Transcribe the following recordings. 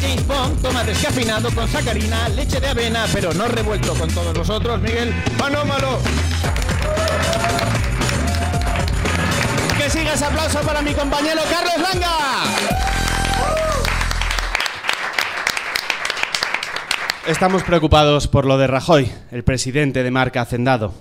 James Bond toma descafeinado con sacarina, leche de avena, pero no revuelto con todos vosotros, Miguel Panómalo. Que siga ese aplauso para mi compañero Carlos Langa. Estamos preocupados por lo de Rajoy, el presidente de marca Hacendado.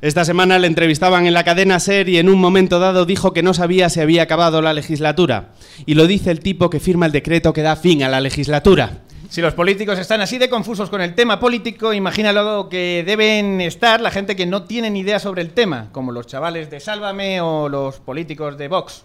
Esta semana le entrevistaban en la cadena SER y en un momento dado dijo que no sabía si había acabado la legislatura. Y lo dice el tipo que firma el decreto que da fin a la legislatura. Si los políticos están así de confusos con el tema político, imagínalo que deben estar la gente que no tiene ni idea sobre el tema, como los chavales de Sálvame o los políticos de Vox.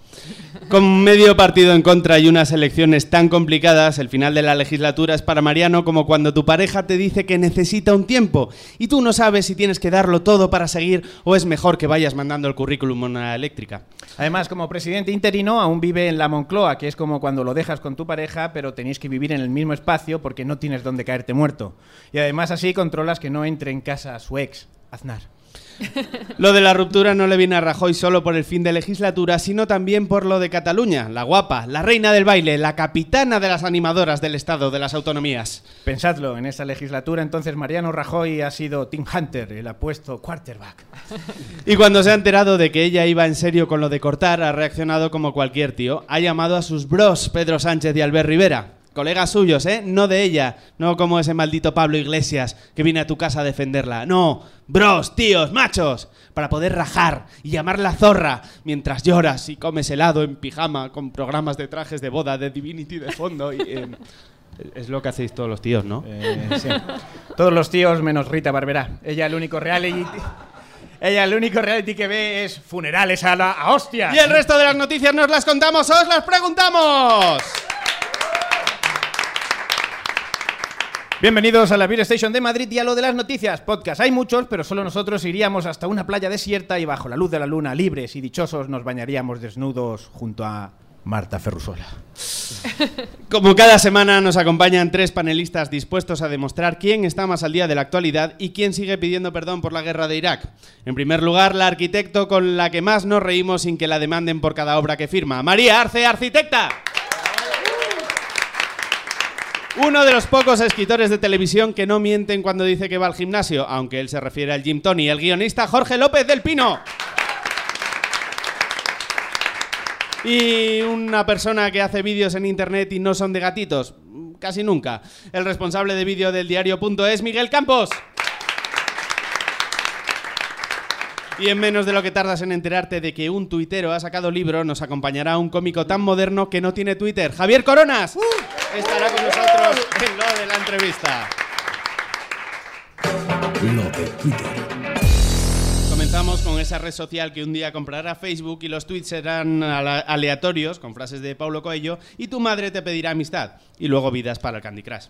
Con medio partido en contra y unas elecciones tan complicadas, el final de la legislatura es para Mariano como cuando tu pareja te dice que necesita un tiempo y tú no sabes si tienes que darlo todo para seguir o es mejor que vayas mandando el currículum a una eléctrica. Además, como presidente interino, aún vive en la Moncloa, que es como cuando lo dejas con tu pareja, pero tenéis que vivir en el mismo espacio porque no tienes dónde caerte muerto. Y además así controlas que no entre en casa su ex, Aznar. Lo de la ruptura no le viene a Rajoy solo por el fin de legislatura, sino también por lo de Cataluña, la guapa, la reina del baile, la capitana de las animadoras del Estado de las autonomías. Pensadlo, en esa legislatura entonces Mariano Rajoy ha sido Tim Hunter, el apuesto quarterback. Y cuando se ha enterado de que ella iba en serio con lo de cortar, ha reaccionado como cualquier tío. Ha llamado a sus bros, Pedro Sánchez y Albert Rivera. Colegas suyos, ¿eh? No de ella. No como ese maldito Pablo Iglesias que viene a tu casa a defenderla. No, bros, tíos, machos. Para poder rajar y llamarla zorra mientras lloras y comes helado en pijama con programas de trajes de boda de Divinity de fondo. Y, eh, es lo que hacéis todos los tíos, ¿no? Eh, sí. Todos los tíos menos Rita Barberá. Ella el único reality... Ella el único reality que ve es funerales a la a hostias. Y el resto de las noticias nos las contamos, os las preguntamos. Bienvenidos a la Beer Station de Madrid y a lo de las noticias. Podcast hay muchos, pero solo nosotros iríamos hasta una playa desierta y bajo la luz de la luna, libres y dichosos, nos bañaríamos desnudos junto a Marta Ferrusola. Como cada semana nos acompañan tres panelistas dispuestos a demostrar quién está más al día de la actualidad y quién sigue pidiendo perdón por la guerra de Irak. En primer lugar, la arquitecto con la que más nos reímos sin que la demanden por cada obra que firma, María Arce, arquitecta. Uno de los pocos escritores de televisión que no mienten cuando dice que va al gimnasio, aunque él se refiere al Jim Tony, el guionista Jorge López del Pino. Y una persona que hace vídeos en internet y no son de gatitos, casi nunca. El responsable de vídeo del diario.es, Miguel Campos. Y en menos de lo que tardas en enterarte de que un tuitero ha sacado libro, nos acompañará un cómico tan moderno que no tiene Twitter. Javier Coronas estará con nosotros en lo de la entrevista. Lo de Twitter. Comenzamos con esa red social que un día comprará Facebook y los tweets serán aleatorios, con frases de Paulo Coelho, y tu madre te pedirá amistad, y luego vidas para el Candy Crush.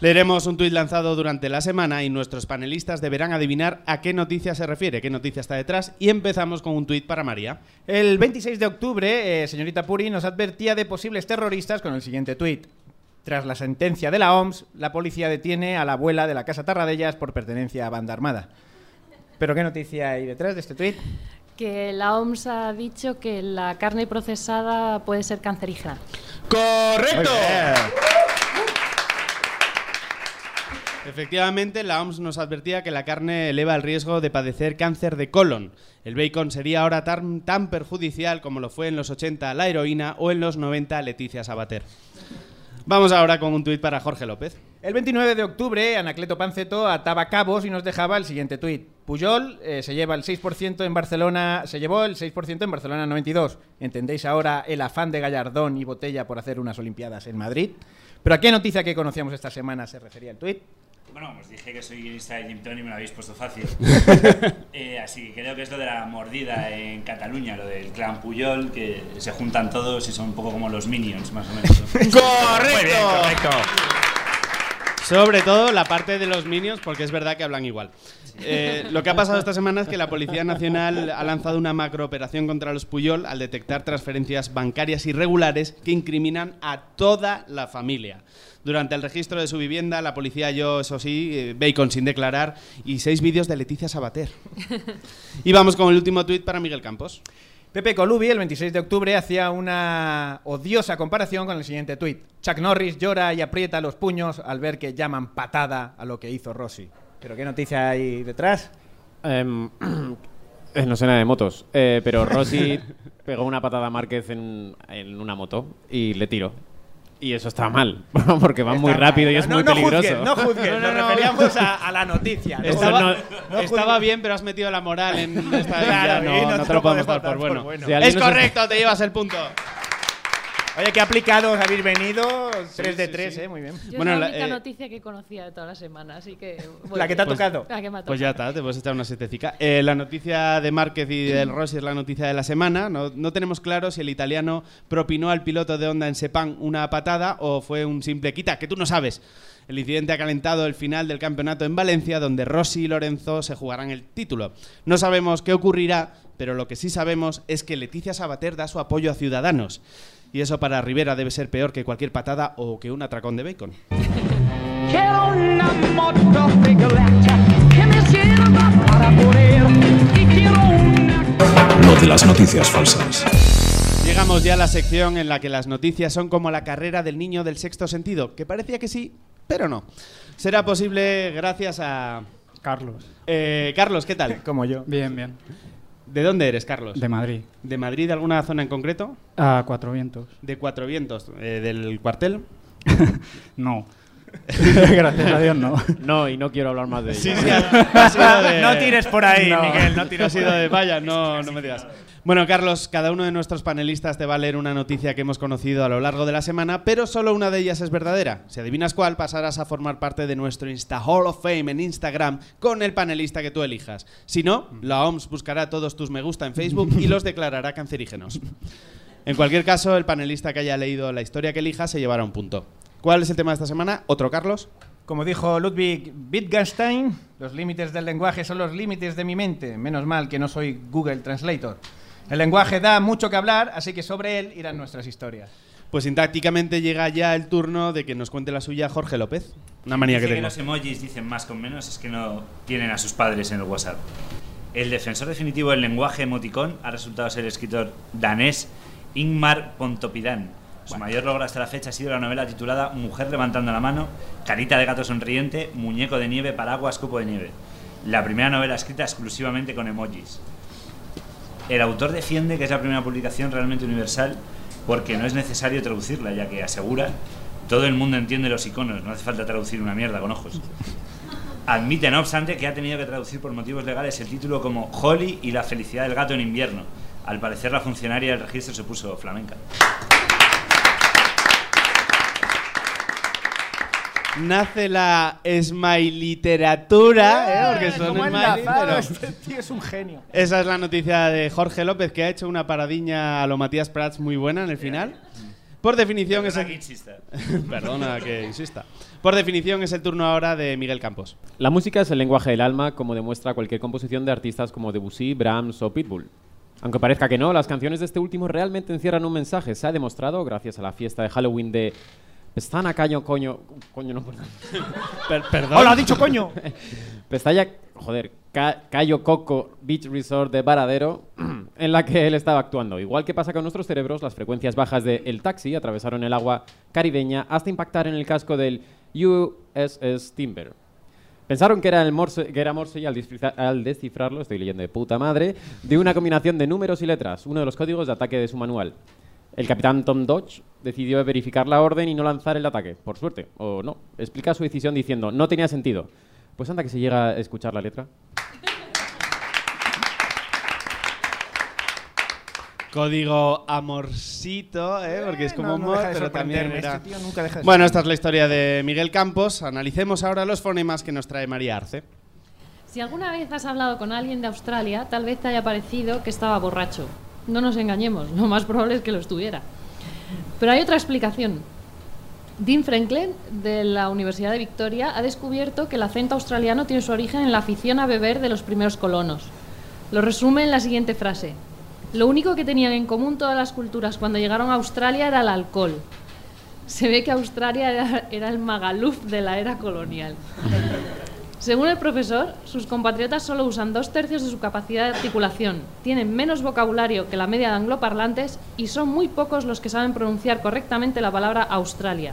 Leeremos un tuit lanzado durante la semana y nuestros panelistas deberán adivinar a qué noticia se refiere, qué noticia está detrás, y empezamos con un tuit para María. El 26 de octubre, eh, señorita Puri nos advertía de posibles terroristas con el siguiente tuit. Tras la sentencia de la OMS, la policía detiene a la abuela de la Casa Tarradellas por pertenencia a banda armada. ¿Pero qué noticia hay detrás de este tuit? Que la OMS ha dicho que la carne procesada puede ser cancerígena. ¡Correcto! Efectivamente, la OMS nos advertía que la carne eleva el riesgo de padecer cáncer de colon. El bacon sería ahora tan, perjudicial como lo fue en los 80 la heroína o en los 90 Leticia Sabater. Vamos ahora con un tuit para Jorge López. El 29 de octubre, Anacleto Panceto ataba cabos y nos dejaba el siguiente tuit. Puyol eh, se lleva el 6% en Barcelona, se llevó el 6% en Barcelona 92. ¿Entendéis ahora el afán de Gallardón y Botella por hacer unas Olimpiadas en Madrid? ¿Pero a qué noticia que conocíamos esta semana se refería el tuit? Bueno, os dije que soy guionista de Jim Tony y me lo habéis puesto fácil. Eh, así que creo que es lo de la mordida en Cataluña, lo del clan Puyol, que se juntan todos y son un poco como los Minions, más o menos. ¡Correcto! Sobre todo la parte de los minions, porque es verdad que hablan igual. Eh, lo que ha pasado esta semana es que la Policía Nacional ha lanzado una macrooperación contra los Puyol al detectar transferencias bancarias irregulares que incriminan a toda la familia. Durante el registro de su vivienda, la policía halló, eso sí, eh, bacon sin declarar y seis vídeos de Leticia Sabater. Y vamos con el último tuit para Miguel Campos. Pepe Colubi, el 26 de octubre, hacía una odiosa comparación con el siguiente tuit. Chuck Norris llora y aprieta los puños al ver que llaman patada a lo que hizo Rossi. ¿Pero qué noticia hay detrás? Em, eh, no sé nada de motos, eh, pero Rossi pegó una patada a Márquez en, en una moto y le tiró. Y eso está mal, porque va muy rápido y es no, muy no peligroso. Juzguen, no juzguen, nos referíamos a, a la noticia. ¿no? Estaba, no- estaba bien, pero has metido la moral en esta Claro, no, no no te lo podemos dar por por bueno. bueno. Si Es correcto, te llevas el punto. Oye, qué aplicados habéis venido. 3 de sí, 3, sí. ¿eh? Muy bien. Yo Bueno, es la la- única eh, noticia que conocía de toda la semana, así que... bueno. La que te ha Pues- tocado. La que me ha Pues ya está, te puedes echar una setecica. Eh, la noticia de Márquez y del Rossi es la noticia de la semana. No, no tenemos claro si el italiano propinó al piloto de Honda en Sepang una patada o fue un simple quita, que tú no sabes. El incidente ha calentado el final del campeonato en Valencia, donde Rossi y Lorenzo se jugarán el título. No sabemos qué ocurrirá, pero lo que sí sabemos es que Leticia Sabater da su apoyo a Ciudadanos. Y eso para Rivera debe ser peor que cualquier patada o que un atracón de bacon. Lo de las noticias falsas. Llegamos ya a la sección en la que las noticias son como la carrera del niño del sexto sentido, que parecía que sí, pero no. Será posible gracias a... Carlos. Eh, Carlos, ¿qué tal? Como yo. Bien, bien. ¿De dónde eres, Carlos? De Madrid. ¿De Madrid, de alguna zona en concreto? A Cuatro Vientos. De Cuatro Vientos, eh, del cuartel. No. Gracias a Dios, no. No, y no quiero hablar más de ello. Sí, sí, ha, ha sido de... No tires por ahí, No. Miguel. No Ha tires sido de vaya, no, no me digas. Bueno, Carlos, cada uno de nuestros panelistas te va a leer una noticia que hemos conocido a lo largo de la semana, pero solo una de ellas es verdadera. Si adivinas cuál, pasarás a formar parte de nuestro Insta Hall of Fame en Instagram con el panelista que tú elijas. Si no, la OMS buscará todos tus me gusta en Facebook y los declarará cancerígenos. En cualquier caso, el panelista que haya leído la historia que elija se llevará un punto. ¿Cuál es el tema de esta semana? ¿Otro, Carlos? Como dijo Ludwig Wittgenstein, los límites del lenguaje son los límites de mi mente. Menos mal que no soy Google Translator. El lenguaje da mucho que hablar, así que sobre él irán nuestras historias. Pues sintácticamente llega ya el turno de que nos cuente la suya Jorge López. Una manía Dice que que tengo. los emojis dicen más con menos es que no tienen a sus padres en el WhatsApp. El defensor definitivo del lenguaje emoticón ha resultado ser el escritor danés Ingmar Pontoppidan. Su mayor logro hasta la fecha ha sido la novela titulada Mujer levantando la mano, Carita de gato sonriente, Muñeco de nieve, Paraguas, Copo de nieve. La primera novela escrita exclusivamente con emojis. El autor defiende que es la primera publicación realmente universal porque no es necesario traducirla, ya que asegura todo el mundo entiende los iconos, no hace falta traducir una mierda con ojos. Admite, no obstante, que ha tenido que traducir por motivos legales el título como Holly y la felicidad del gato en invierno. Al parecer, la funcionaria del registro se puso flamenca. Nace la literatura, ¿eh? porque son pero- Este tío es un genio. Esa es la noticia de Jorge López, que ha hecho una paradiña a lo Matías Prats muy buena en el final. Por definición es el... Perdona que insista. Por definición es el turno ahora de Miguel Campos. La música es el lenguaje del alma, como demuestra cualquier composición de artistas como Debussy, Brahms o Pitbull. Aunque parezca que no, las canciones de este último realmente encierran un mensaje. Se ha demostrado, gracias a la fiesta de Halloween de Pestana Caño Coño. Coño, no, perdón. Per- perdón. ¡Hola, ha dicho coño! Pestalla, joder, Ca- Cayo Coco Beach Resort de Varadero, en la que él estaba actuando. Igual que pasa con nuestros cerebros, las frecuencias bajas de El Taxi atravesaron el agua caribeña hasta impactar en el casco del USS Timber. Pensaron que era, el morse, que era Morse y al descifrarlo, estoy leyendo de puta madre, de una combinación de números y letras, uno de los códigos de ataque de su manual. El capitán Tom Dodge decidió verificar la orden y no lanzar el ataque, por suerte, o no. Explica su decisión diciendo, no tenía sentido. Pues anda que se llega a escuchar la letra. Código amorcito, ¿eh? porque es como no, no amor, deja de pero también era... este tío nunca deja de Bueno, esta es la historia de Miguel Campos. Analicemos ahora los fonemas que nos trae María Arce. Si alguna vez has hablado con alguien de Australia, tal vez te haya parecido que estaba borracho. No nos engañemos, lo más probable es que lo estuviera. Pero hay otra explicación. Dean Franklin, de la Universidad de Victoria, ha descubierto que el acento australiano tiene su origen en la afición a beber de los primeros colonos. Lo resume en la siguiente frase. Lo único que tenían en común todas las culturas cuando llegaron a Australia era el alcohol. Se ve que Australia era, era el Magaluf de la era colonial. Según el profesor, sus compatriotas solo usan dos tercios de su capacidad de articulación, tienen menos vocabulario que la media de angloparlantes y son muy pocos los que saben pronunciar correctamente la palabra Australia.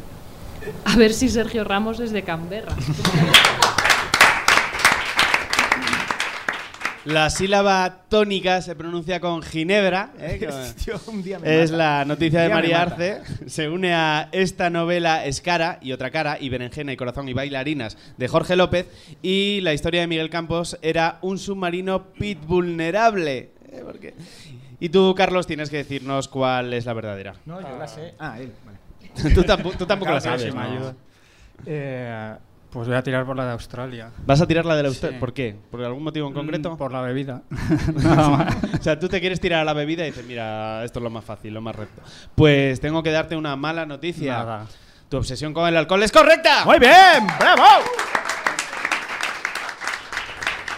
A ver si Sergio Ramos es de Canberra. La sílaba tónica se pronuncia con Ginebra. ¿eh? Que- Tío, un día me Es mata. la noticia de María. Arce. Se une a esta novela Escara y otra cara, y Berenjena y Corazón y Bailarinas de Jorge López. Y la historia de Miguel Campos era un submarino pit vulnerable. ¿eh? Y tú, Carlos, tienes que decirnos cuál es la verdadera. No, yo la sé. Ah, él. Vale. tú, tampo- tú tampoco la sabes. Eh, pues voy a tirar por la de Australia. ¿Vas a tirar la de la? Sí. ¿Por qué? ¿Por algún motivo en concreto? Mm, Por la bebida. O sea, tú te quieres tirar a la bebida y dices, mira, esto es lo más fácil, lo más recto. Pues tengo que darte una mala noticia. Nada. Tu obsesión con el alcohol es correcta. Muy bien, bravo.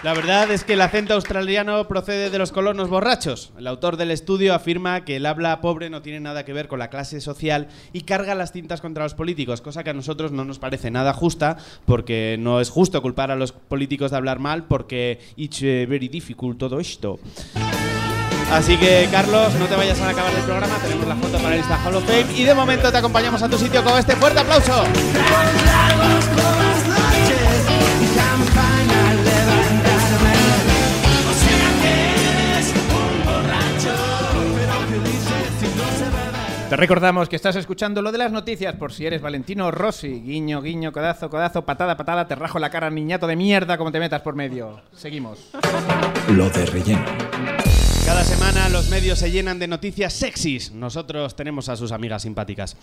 La verdad es que el acento australiano procede de los colonos borrachos. El autor del estudio afirma que el habla pobre no tiene nada que ver con la clase social y carga las cintas contra los políticos, cosa que a nosotros no nos parece nada justa, porque no es justo culpar a los políticos de hablar mal, porque it's eh, very difficult todo esto. Así que, Carlos, no te vayas a acabar el programa, tenemos la foto para el Insta Hall of Fame y de momento te acompañamos a tu sitio con este fuerte aplauso. Te recordamos que estás escuchando lo de las noticias por si eres Valentino Rossi. Guiño, guiño, codazo, codazo, patada, patada, te rajo la cara, niñato de mierda, como te metas por medio. Seguimos. Lo de relleno. Cada semana los medios se llenan de noticias sexys. Nosotros tenemos a sus amigas simpáticas.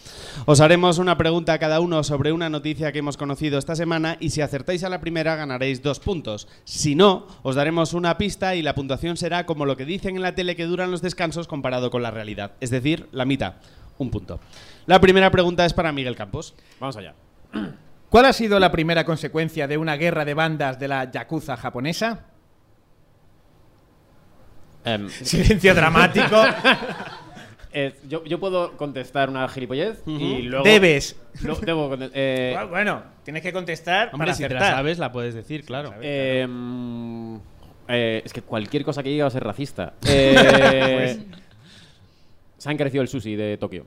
Os haremos una pregunta a cada uno sobre una noticia que hemos conocido esta semana y si acertáis a la primera ganaréis dos puntos. Si no, os daremos una pista y la puntuación será como lo que dicen en la tele que duran los descansos comparado con la realidad. Es decir, la mitad. Un punto. La primera pregunta es para Miguel Campos. Vamos allá. ¿Cuál ha sido la primera consecuencia de una guerra de bandas de la Yakuza japonesa? Em, Silencio dramático. eh, yo, yo puedo contestar una gilipollez y luego... Debes. Lo- debo conte- eh, Bueno, Bueno, tienes que contestar Hombre, para si te la sabes, la puedes decir, claro. em, eh, es que cualquier cosa que diga va a ser racista. Eh, Se ha encarecido el sushi de Tokio.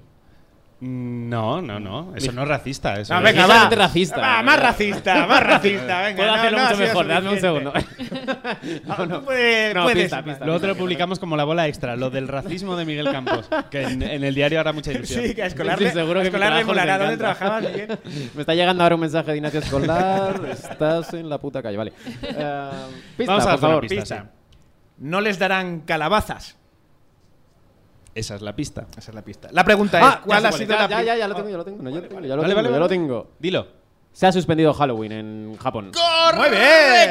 No, no, no. Eso no es racista. Eso No, es- venga, va. Ligeramente racista. Va, más racista, más racista. Venga, Puedo no, hacerlo no mucho mejor, dadme un segundo. no, no. Puedes- No, puedes. pista, pista. Luego te lo publicamos como la bola extra, lo del racismo de Miguel Campos, que en, en el diario hará mucha ilusión. Sí, que a Escolar le, seguro a que Escolar les molará dónde encanta. trabajaba Miguel. Me está llegando ahora un mensaje de Ignacio Escolar. Estás en la puta calle, vale. Eh, pista, Vamos a por dar una favor. pista, Pista. sí. No les darán calabazas. Esa es la pista. Esa es la pista. La pregunta Ah, es, ¿cuál ha sido la es. Ya, ya, ya lo tengo, ya lo tengo. no, ya lo tengo, ya lo Vale, tengo, lo. Dilo. Se ha suspendido Halloween en Japón. Muy bien.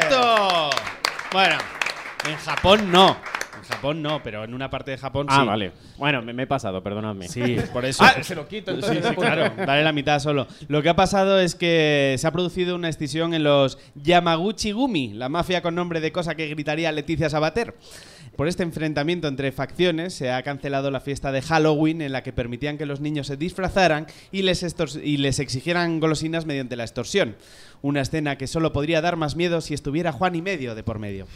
¡Correcto! Bueno, en Japón no. Japón no, pero en una parte de Japón sí. Ah, vale. Bueno, me, me he pasado, perdonadme. Sí, por eso. Ah, se lo quito Sí, entonces. sí, claro. Dale la mitad solo. Lo que ha pasado es que se ha producido una escisión en los Yamaguchi Gumi, la mafia con nombre de cosa que gritaría Leticia Sabater. Por este enfrentamiento entre facciones se ha cancelado la fiesta de Halloween en la que permitían que los niños se disfrazaran y les, y les exigieran golosinas mediante la extorsión. Una escena que solo podría dar más miedo si estuviera Juan y medio de por medio.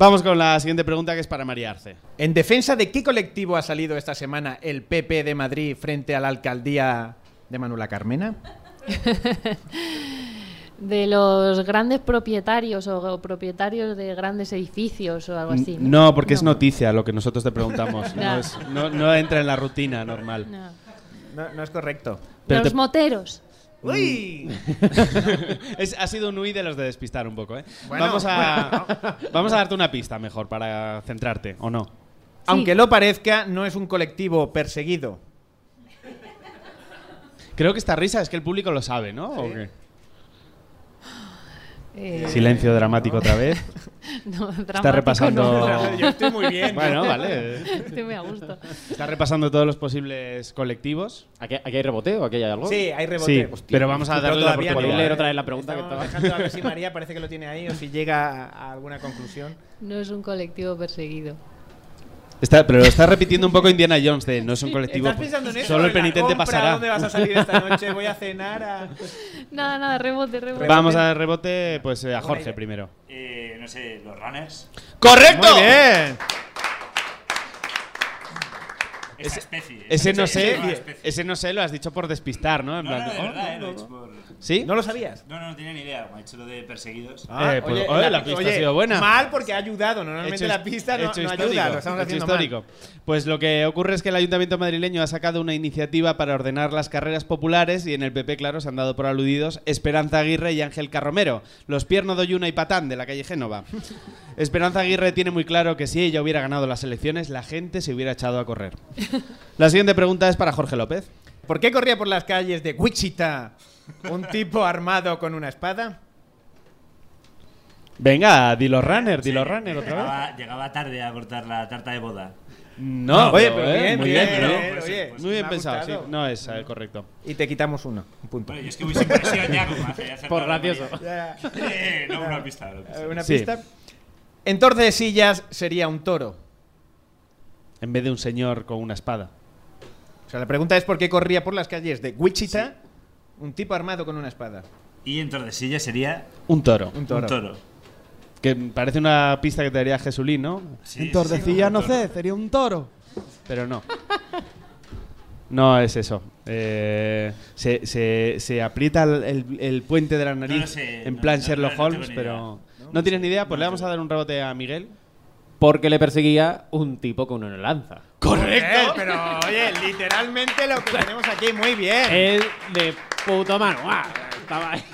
Vamos con la siguiente pregunta que es para María Arce. ¿En defensa de qué colectivo ha salido esta semana el PP de Madrid frente a la alcaldía de Manuela Carmena? De los grandes propietarios o propietarios de grandes edificios o algo así. No, porque es noticia lo que nosotros te preguntamos. No, es- no- no entra en la rutina normal. No. No, no es correcto. Pero los te- moteros. ¡Uy! Es- ha sido un huí de los de despistar un poco, ¿eh? Bueno, vamos, a, vamos a darte una pista mejor para centrarte, ¿o no? Aunque lo parezca, no es un colectivo perseguido. Creo que esta risa es que el público lo sabe, ¿no? ¿O qué? Eh, Silencio dramático otra vez. no, Está dramático repasando. no. Yo estoy muy bien. Bueno, vale. Estoy muy a gusto. Está repasando todos los posibles colectivos. ¿Aquí, aquí hay reboteo? ¿Aquí hay algo? Sí, hay rebote. Sí, Hostia, pero vamos a darle la oportunidad. ¿Podéis no, leer otra vez la pregunta que Estamos estaba- dejando a ver si María parece que lo tiene ahí o si llega a alguna conclusión. No es un colectivo perseguido. Está, pero lo está repitiendo un poco Indiana Jones de no es un colectivo. ¿Estás pensando en eso? Solo el ¿En la penitente compra? pasará. ¿Dónde vas a salir esta noche? Voy a cenar a... Nada, nada, rebote, rebote. Vamos a dar rebote pues eh, a Jorge primero. Eh, no sé, los runners. ¡Correcto! Muy bien. Esa especie. Ese no Esa sé, ese no sé, lo has dicho por despistar, ¿no? En No, plan, no, de oh, verdad, eh, no, lo he no. por... ¿Sí? ¿No lo sabías? No, no, no tenía ni idea. Me ha hecho lo de perseguidos. Eh, pues, oye, la pista ha sido buena. Mal porque ha ayudado. Normalmente Hecho la pista no, hecho no histórico, ayuda. Lo estamos hecho haciendo histórico. Pues lo que ocurre es que el Ayuntamiento madrileño ha sacado una iniciativa para ordenar las carreras populares y en el PP, claro, se han dado por aludidos Esperanza Aguirre y Ángel Carromero, los Pierno Doyuna y Patán de la calle Génova. Esperanza Aguirre tiene muy claro que si ella hubiera ganado las elecciones, la gente se hubiera echado a correr. La siguiente pregunta es para Jorge López. ¿Por qué corría por las calles de Wichita un tipo armado con una espada? Venga, dilo runner, dilo Sí, runner otra vez. llegaba, llegaba tarde a cortar la tarta de boda. No, Oye, pero, pero eh, bien, muy bien, bien, ¿no? bien, Pues sí, oye, pues Muy bien ha pensado, sí. gustado. No es eh, correcto. Y te quitamos uno, un punto. Bueno, yo es que voy sin presión ya, como hace hace Por gracioso. Eh, no, una pista. una pista. Eh, Una Sí. pista. En Tordesillas sería un toro. En vez de un señor con una espada. O sea, la pregunta es por qué corría por las calles de Wichita un tipo armado con una espada. Y en Tordesillas sería Un toro. Un toro. un toro. Que parece una pista que te daría Jesulín, ¿no? Sí, en Tordesillas sí, no un toro. sé, sería un toro. Pero no. No es eso. Eh, se, se- se aprieta el, el- el puente de la nariz lo sé, en no, plan no, Sherlock no, no tengo Holmes, ni pero... idea. ¿No, tienes ni idea? Pues No le vamos a dar un rebote a Miguel. Porque le perseguía un tipo con una lanza. ¡Correcto! Pero, oye, literalmente lo que tenemos aquí, muy bien. El de puto mano. ¡guau! Estaba ahí.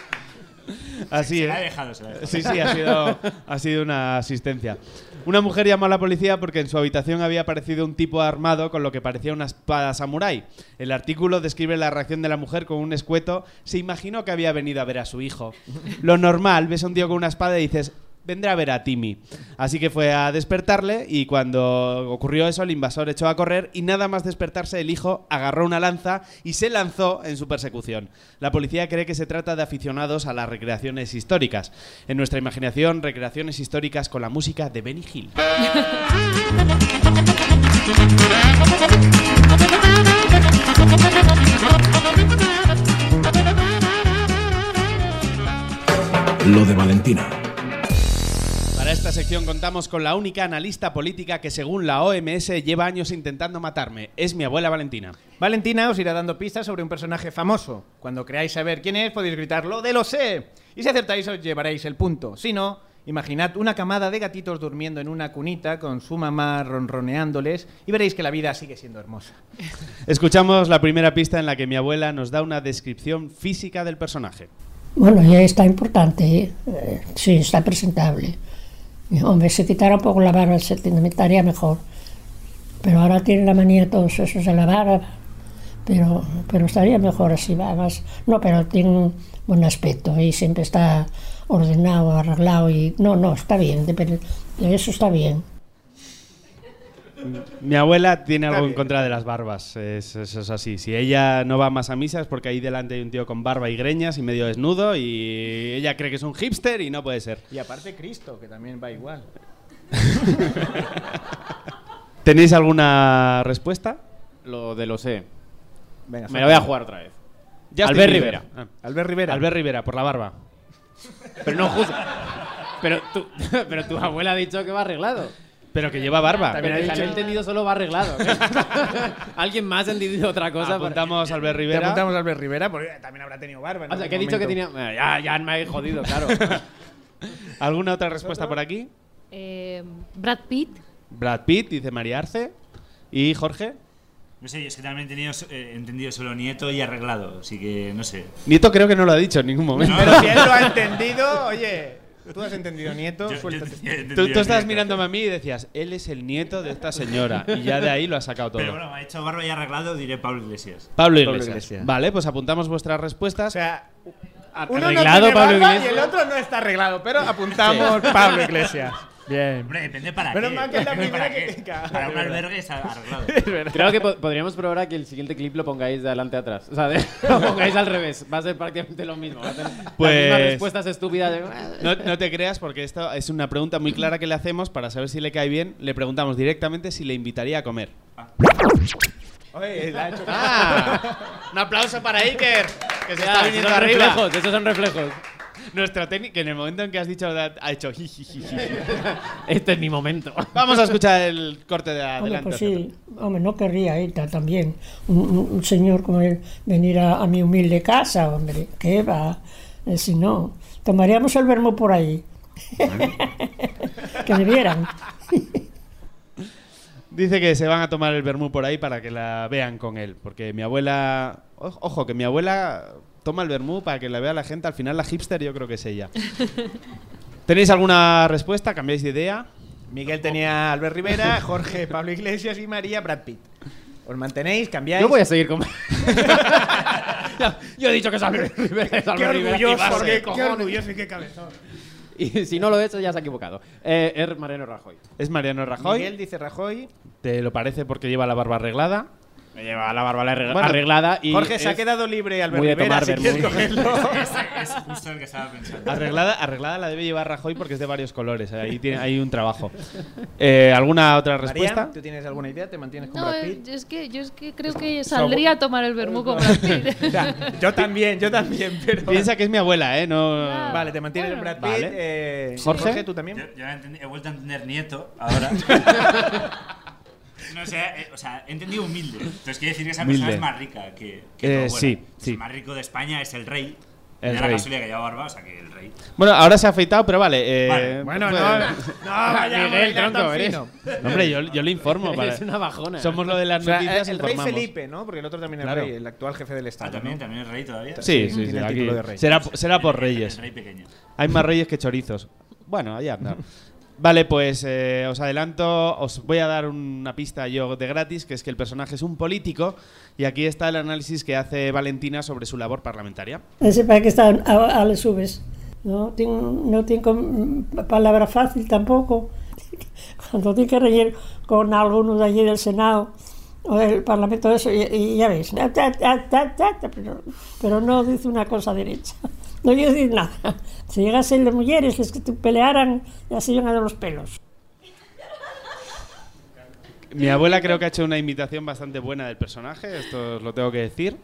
Así Se la ha es. dejado, se la ha dejado. Sí, sí, ha sido, ha sido una asistencia. Una mujer llamó a la policía porque en su habitación había aparecido un tipo armado con lo que parecía una espada samurái. El artículo describe la reacción de la mujer con un escueto. Se imaginó que había venido a ver a su hijo. Lo normal, ves a un tío con una espada y dices, vendrá a ver a Timmy. Así que fue a despertarle y cuando ocurrió eso el invasor echó a correr y nada más despertarse el hijo agarró una lanza y se lanzó en su persecución. La policía cree que se trata de aficionados a las recreaciones históricas. En nuestra imaginación, recreaciones históricas con la música de Benny Hill. Lo de Valentina. Esta sección contamos con la única analista política que según la OMS lleva años intentando matarme. Es mi abuela Valentina. Valentina os irá dando pistas sobre un personaje famoso. Cuando creáis saber quién es, podéis gritarlo de lo sé. Y si acertáis, os llevaréis el punto. Si no, imaginad una camada de gatitos durmiendo en una cunita con su mamá ronroneándoles y veréis que la vida sigue siendo hermosa. Escuchamos la primera pista en la que mi abuela nos da una descripción física del personaje. Bueno, ya está importante, eh, sí, está presentable. Hombre, si quitara un poco la barba se estaría mejor. Pero ahora tiene la manía todos esos de la barba. Pero, pero estaría mejor así, va más. No, pero tiene buen aspecto y siempre está ordenado, arreglado y... No, no, está bien, depende- de eso está bien. Mi abuela tiene algo en contra de las barbas. Es, eso es así. Si ella no va más a misa es porque ahí delante hay un tío con barba y greñas y medio desnudo y ella cree que es un hipster y no puede ser. Y aparte Cristo, que también va igual. ¿Tenéis alguna respuesta? Lo de lo sé. Venga, Me lo voy a jugar otra vez. Justin Albert. Rivera. Ah. Albert Rivera. Albert Rivera, por la barba. Pero no justo. Pero tu, pero tu abuela ha dicho que va arreglado. Pero que lleva barba. También ha dicho- he entendido solo va arreglado. Alguien más ha entendido otra cosa. Apuntamos a Albert Te Rivera. apuntamos a Albert Rivera porque también habrá tenido barba. en O sea, que he dicho que tenía. Ya, ya me he jodido, claro. ¿Alguna otra respuesta por aquí? Eh, Brad Pitt. Brad Pitt, dice María Arce. ¿Y Jorge? No sé, es que también he tenido, eh, entendido solo nieto y arreglado, así que no sé. Nieto creo que no lo ha dicho en ningún momento. Pero si él lo ha entendido, oye, tú has entendido, nieto, Yo- Tú, estabas mirándome a mí y decías, él es el nieto de esta señora. Y ya de ahí lo has sacado todo. Pero bueno, me ha hecho barba y arreglado, diré Pablo Iglesias. Pablo Pablo Iglesias. Vale, pues apuntamos vuestras respuestas. O sea, uno Arreglado, no tiene Pablo barba Iglesias. y el otro no está arreglado, pero apuntamos Pablo Iglesias. Bien. Hombre, depende para Menos qué. mal que es la depende primera para que qué. Para Es un verdad. albergue está arreglado. Creo que po- podríamos probar a que el siguiente clip lo pongáis de adelante a atrás. O sea, de- lo pongáis al revés. Va a ser prácticamente lo mismo. Va a tener Pues- las mismas respuestas estúpidas. de- No, no te creas, porque esto es una pregunta muy clara que le hacemos para saber si le cae bien. Le preguntamos directamente si le invitaría a comer. Oye, la ha hecho- ¡Ah! Un aplauso para Iker, que se Ya, está esos viniendo son arriba. reflejos, esos son reflejos. Nuestra técnica, que en el momento en que has dicho ha hecho jijijiji. Este es mi momento. Vamos a escuchar el corte de Hombre, adelante. pues sí, hombre, no querría ir ta- también un, señor como él venir a, a mi humilde casa, hombre, ¿qué va? Eh, si no, tomaríamos el vermo por ahí. que me vieran. Dice que se van a tomar el vermú por ahí para que la vean con él. Porque mi abuela. Ojo, que mi abuela toma el vermú para que la vea la gente. Al final, la hipster, yo creo que es ella. ¿Tenéis alguna respuesta? ¿Cambiáis de idea? Miguel tenía a Albert Rivera, Jorge, Pablo Iglesias y María Brad Pitt. ¿Os mantenéis? ¿Cambiáis? Yo voy a seguir con. Yo he dicho que es Albert Rivera. es Qué Rivera, orgulloso y qué cabezón. Y si no lo he hecho, ya se ha equivocado. Eh, es Mariano Rajoy. Es Mariano Rajoy. Miguel dice Rajoy. ¿Te lo parece porque lleva la barba arreglada? Me lleva la barba arregla- Bueno, arreglada y. Jorge, se ha quedado libre Albert muy de Rivera, tomar si cogerlo. Es, es justo el que estaba pensando. Arreglada, arreglada la debe llevar Rajoy porque es de varios colores. Ahí tiene, hay un trabajo. Eh, ¿Alguna otra respuesta? María, ¿tú tienes alguna idea? ¿Te mantienes con No, Brad eh, Pitt? es que yo es que creo que saldría a tomar el vermú con Brad Pitt. O sea, yo también, yo también, pero... Piensa que es mi abuela, ¿eh? No... Ah. Vale, te mantienes Bueno. en Brad Pitt. Vale. eh, Jorge. ¿tú también? Yo, yo he vuelto a entender nieto ahora. No sé, eh, o sea, he entendido humilde. Entonces quiere decir que esa persona Humilde. es más rica que, que Eh, sí. El más rico de España es el rey. El la casualidad que lleva barba, o sea que el rey. Bueno, ahora se ha afeitado, pero vale. eh, Vale, Bueno, pues- no, no, vaya, Miguel, vaya, tronco, tan eres- fino. No, hombre, yo, yo le informo. para- Es una bajona. Somos lo de las O sea, noticias, el, el rey informamos. Felipe, ¿no? Porque el otro también es Claro. rey, el actual jefe del Ah, Estado. también, ¿no? también es rey todavía. Sí, Sí, sí, tiene sí. el aquí título de rey. Será, será por El- reyes. El rey pequeño. Hay más reyes que chorizos. Bueno, allá anda. Vale, pues eh, os adelanto, os voy a dar una pista yo de gratis, que es que el personaje es un político y aquí está el análisis que hace Valentina sobre su labor parlamentaria. Ese para que está a, a subes. No tiene, no tiene com- palabra fácil tampoco. Cuando tiene que reír con alguno de allí del Senado o del Parlamento, eso, y, ya ves, pero no dice una cosa derecha. No quiere decir nada. Si llegasen las mujeres, les que te pelearan, ya se iban a dar los pelos. Mi abuela creo que ha hecho una imitación bastante buena del personaje, esto os lo tengo que decir.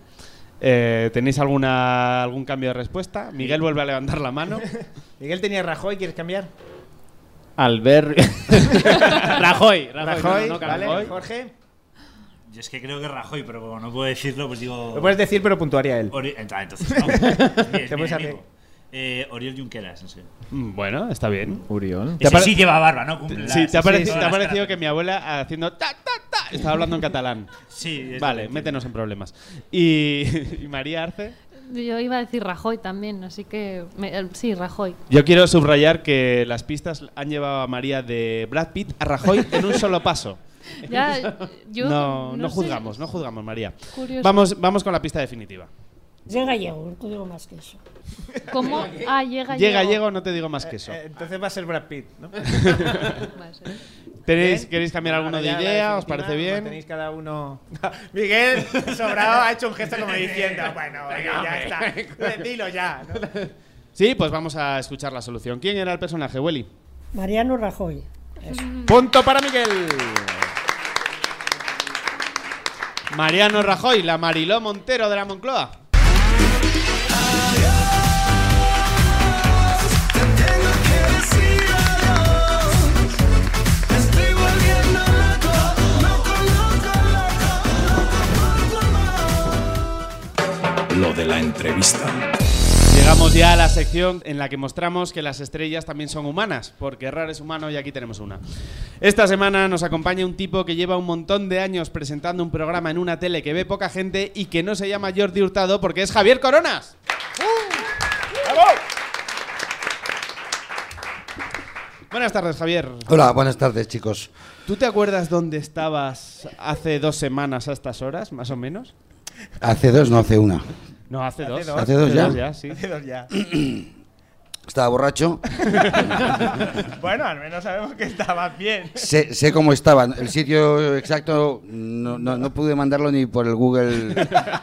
Eh, ¿Tenéis alguna, algún cambio de respuesta? Miguel vuelve a levantar la mano. Miguel tenía Rajoy, ¿quieres cambiar? Albert. Rajoy. Rajoy. Rajoy, no, no, ¿vale? Rajoy. Jorge. Yo es que creo que es Rajoy, pero como no puedo decirlo, pues digo. Lo puedes decir, pero puntuaría él. Ori- entonces no. Es mi- enemigo. Eh, Oriol Junqueras, no sé. Mm, Bueno, está bien. Uriol. ¿Te Ese sí lleva barba, ¿no? Cumple Sí, las- te ha, parecido, todas te ha las parecido que mi abuela haciendo ta, ta, ta, estaba hablando en catalán. Sí, es Vale, métenos en problemas. Y, y María Arce. Yo iba a decir Rajoy también, así que me- eh, sí, Rajoy. Yo quiero subrayar que las pistas han llevado a María de Brad Pitt a Rajoy en un solo paso. Ya, yo no, no sé. juzgamos, no juzgamos, María. Curioso. Vamos, vamos con la pista definitiva. Llega gallego, no te digo más que eso. ¿Cómo? Ah, llega Llega, llego. llego, no te digo más que eso. Eh, entonces va a ser Brad Pitt, ¿no? Va a ser. ¿Tenéis, Bien. ¿Queréis cambiar alguno de idea? ¿Os parece bien? Tenéis cada uno. Miguel Sobrado ha hecho un gesto como diciendo: Bueno, venga, ya está. Dilo ya. ¿no? Sí, pues vamos a escuchar la solución. ¿Quién era el personaje, Welly? Mariano Rajoy. Eso. Punto para Miguel. Mariano Rajoy, la Mariló Montero de la Moncloa. Lo de la entrevista. Llegamos ya a la sección en la que mostramos que las estrellas también son humanas, porque errar es humano y aquí tenemos una. Esta semana nos acompaña un tipo que lleva un montón de años presentando un programa en una tele que ve poca gente y que no se llama Jordi Hurtado porque es Javier Coronas. Buenas tardes, Javier. Hola, buenas tardes, chicos. ¿Tú te acuerdas dónde estabas hace dos semanas a estas horas, más o menos? Hace dos, no hace una. No, hace, dos. Hace dos ya. sí. Hace dos ya. estaba borracho. Bueno, al menos sabemos que estabas bien. Sé, sé cómo estaba. El sitio exacto no, no- no pude mandarlo ni por el Google.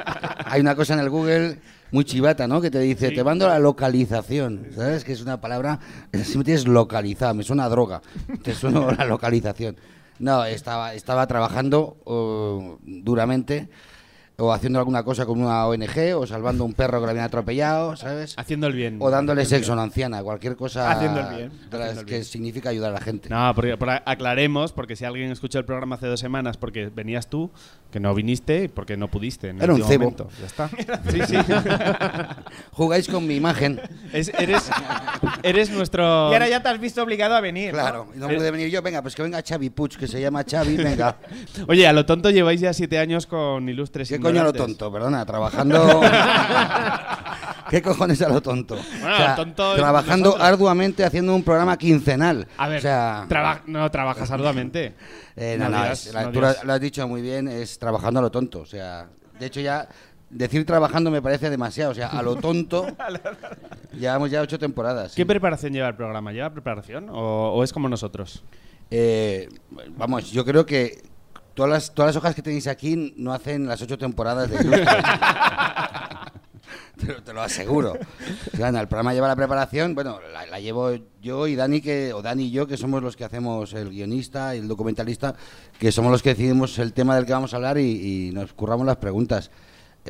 Hay una cosa en el Google muy chivata, ¿no? Que te dice, te mando la localización. ¿Sabes? Que es una palabra. Si me tienes localizada, me suena a droga. Te suena la localización. No, estaba, estaba trabajando oh, duramente. O haciendo alguna cosa con una ONG, o salvando a un perro que lo habían atropellado, ¿sabes? Haciendo el bien. O dándole sexo a una anciana, cualquier cosa Haciendo el bien, haciendo el que significa ayudar a la gente. No, porque, por- aclaremos, porque si alguien escuchó el programa hace dos semanas porque venías tú, que no viniste porque no pudiste. En el Era un cebo. momento. Ya está. Sí, sí. Jugáis con mi imagen. Es- eres, eres nuestro. Y ahora ya te has visto obligado a venir. ¿no? Claro, y no pude venir yo, venga, pues que venga Xavi Puig, que se llama Xavi, venga. Oye, a lo tonto lleváis ya siete años con ilustres ¿Qué coño a lo ignorantes. tonto? Perdona, trabajando... ¿Qué cojones a lo tonto? Bueno, O sea, a lo tonto trabajando nosotros. arduamente haciendo un programa quincenal. A ver, o sea, traba- no trabajas arduamente. Eh, no, no no, digas, es- la- tú lo, has dicho muy bien, es trabajando a lo tonto. O sea, de hecho ya decir trabajando me parece demasiado. O sea, a lo tonto llevamos ya ocho temporadas. ¿Qué preparación lleva el programa? ¿Lleva preparación o, o es como nosotros? Eh, vamos, yo creo que todas las, todas las hojas que tenéis aquí no hacen las ocho temporadas de Ilustre. te, lo- aseguro. El programa lleva la preparación, bueno, la, la llevo yo y Dani, que, o Dani y yo, que somos los que hacemos el guionista y el documentalista, que somos los que decidimos el tema del que vamos a hablar y, y nos curramos las preguntas.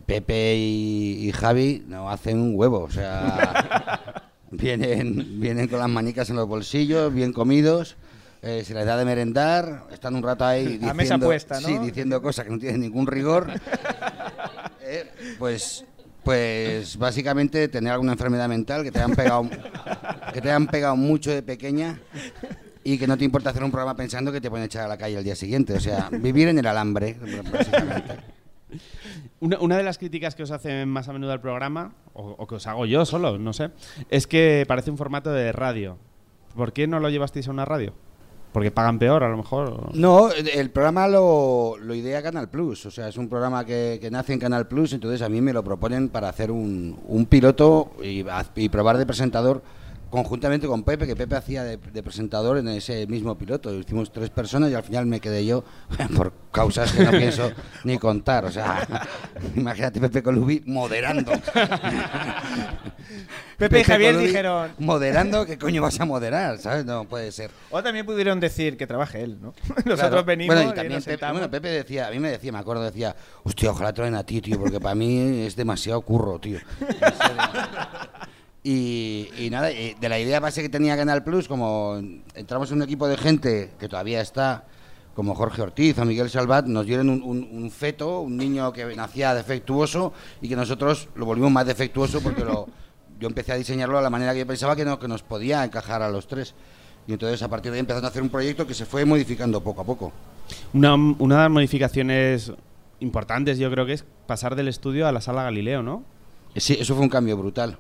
Pepe y, y Javi no hacen un huevo, o sea, vienen, vienen con las manicas en los bolsillos, bien comidos, eh, se les da de merendar, están un rato ahí A diciendo, mesa puesta, ¿no? sí, diciendo cosas que no tienen ningún rigor. Eh, pues, pues básicamente tener alguna enfermedad mental que te hayan pegado, que te hayan pegado mucho de pequeña y que no te importa hacer un programa pensando que te pueden echar a la calle el día siguiente. O sea, vivir en el alambre. Una, una de las críticas que os hacen más a menudo al programa, o, o que os hago yo solo, no sé, es que parece un formato de radio. ¿Por qué no lo llevasteis a una radio? Porque pagan peor, a lo mejor. No, el programa lo, lo idea Canal Plus, o sea, es un programa que, que nace en Canal Plus, entonces a mí me lo proponen para hacer un, un piloto y, y probar de presentador conjuntamente con Pepe, que Pepe hacía de, de presentador en ese mismo piloto. Hicimos tres personas y al final me quedé yo por causas que no pienso ni contar, o sea, imagínate Pepe Colubi moderando. Pepe y Javier Colubi dijeron- Moderando, ¿qué coño vas a moderar? ¿Sabes? No puede ser. O también pudieron decir que trabaje él, ¿no? Nosotros Claro. venimos Bueno, y y también nos Pepe, bueno, Pepe decía, a mí me decía, me acuerdo, decía, hostia, ojalá traen a ti, tío, porque para mí es demasiado curro, tío. En serio. Y, y nada, y de la idea base que tenía Canal Plus, como entramos en un equipo de gente que todavía está, como Jorge Ortiz o Miguel Salvat, nos dieron un, un- un feto, un niño que nacía defectuoso y que nosotros lo volvimos más defectuoso porque lo, yo empecé a diseñarlo a la manera que yo pensaba que, no, que nos podía encajar a los tres. Y entonces a partir de ahí empezamos a hacer un proyecto que se fue modificando poco a poco. Una, una de las modificaciones importantes, yo creo que es pasar del estudio a la sala Galileo, ¿no? Sí, eso fue un cambio brutal.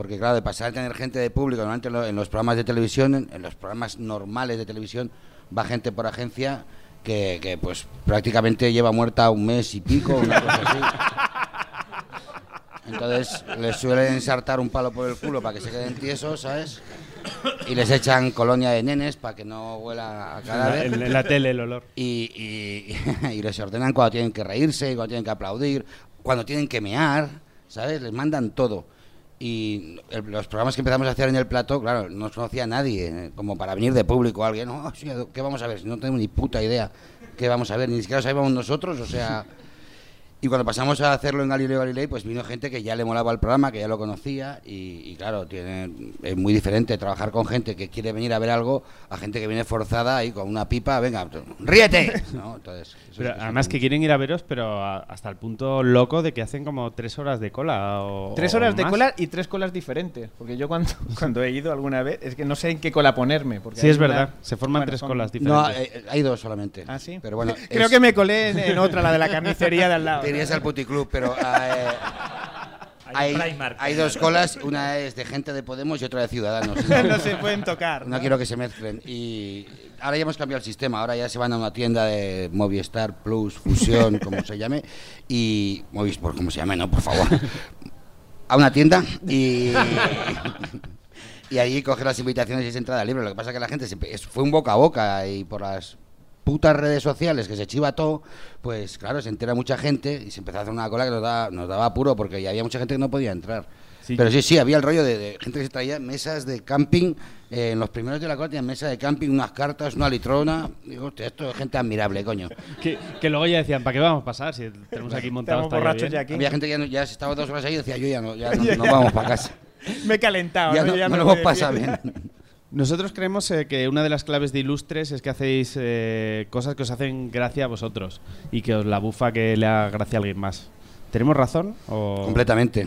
Porque claro, de pasar a tener gente de público, normalmente en lo- en los programas de televisión, en, en los programas normales de televisión, va gente por agencia que, que, pues prácticamente lleva muerta un mes y pico, una cosa así. Entonces les suelen ensartar un palo por el culo para que se queden tiesos, ¿sabes? Y les echan colonia de nenes para que no huela a cadáver. En la- en la tele el olor. Y, y, y les ordenan cuando tienen que reírse, cuando tienen que aplaudir, cuando tienen que mear, ¿sabes? Les mandan todo. Y el- los programas que empezamos a hacer en el plato, claro, no nos conocía nadie, eh, como para venir de público alguien, no, sí, ¿qué vamos a ver? No tenemos ni puta idea qué vamos a ver, ni siquiera sabíamos nosotros, o sea... Y cuando pasamos a hacerlo en Galileo Galilei, pues vino gente que ya le molaba el programa, que ya lo conocía, y, y claro, tiene, es muy diferente trabajar con gente que quiere venir a ver algo a gente que viene forzada ahí con una pipa, venga, ríete. ¿no? Entonces, eso Pero es- eso además que quieren ir a veros, pero a- hasta el punto loco de que hacen como tres horas de cola. O, Tres o horas de cola y tres colas diferentes. Porque yo cuando, cuando he ido alguna vez, es que no sé en qué cola ponerme. Porque Sí, hay es una- verdad. Se forman bueno, tres colas No, diferentes. eh, hay dos solamente. ¿Ah, sí? Pero bueno, Creo es- que me colé en, en otra, la de la carnicería de al lado. Irías al puticlub, pero eh, hay, Primark. hay dos colas, una es de gente de Podemos y otra de Ciudadanos. no se pueden tocar. No quiero que se mezclen. Y ahora ya hemos cambiado el sistema. Ahora ya se van a una tienda de Movistar Plus, Fusión, como se llame. Y. Movistar, como se llame, no, por favor. A una tienda y. y ahí coge las invitaciones y es entrada libre. Lo que pasa es que la gente se fue un boca a boca y por las putas redes sociales que se chiva todo, pues claro, se entera mucha gente y se empezó a hacer una cola que nos daba, nos daba apuro porque ya había mucha gente que no podía entrar. Sí. Pero sí, sí, había el rollo de, de gente que se traía mesas de camping. eh, en los primeros de la cola tenían mesa de camping, unas cartas, una litrona. Digo, hostia, esto es gente admirable, coño. Que, que luego ya decían, ¿para qué vamos a pasar si tenemos aquí montados? Borrachos bien?". ya aquí. Había gente que ya, no- ya estaba dos horas ahí y decía, yo ya no, ya no, nos vamos para casa. Me he calentado. ya ¿no? no, Ya no lo hemos pasado bien. Nosotros creemos eh, que una de las claves de Ilustres es que hacéis eh, cosas que os hacen gracia a vosotros y que os la bufa que le haga gracia a alguien más. ¿Tenemos razón? O... Completamente.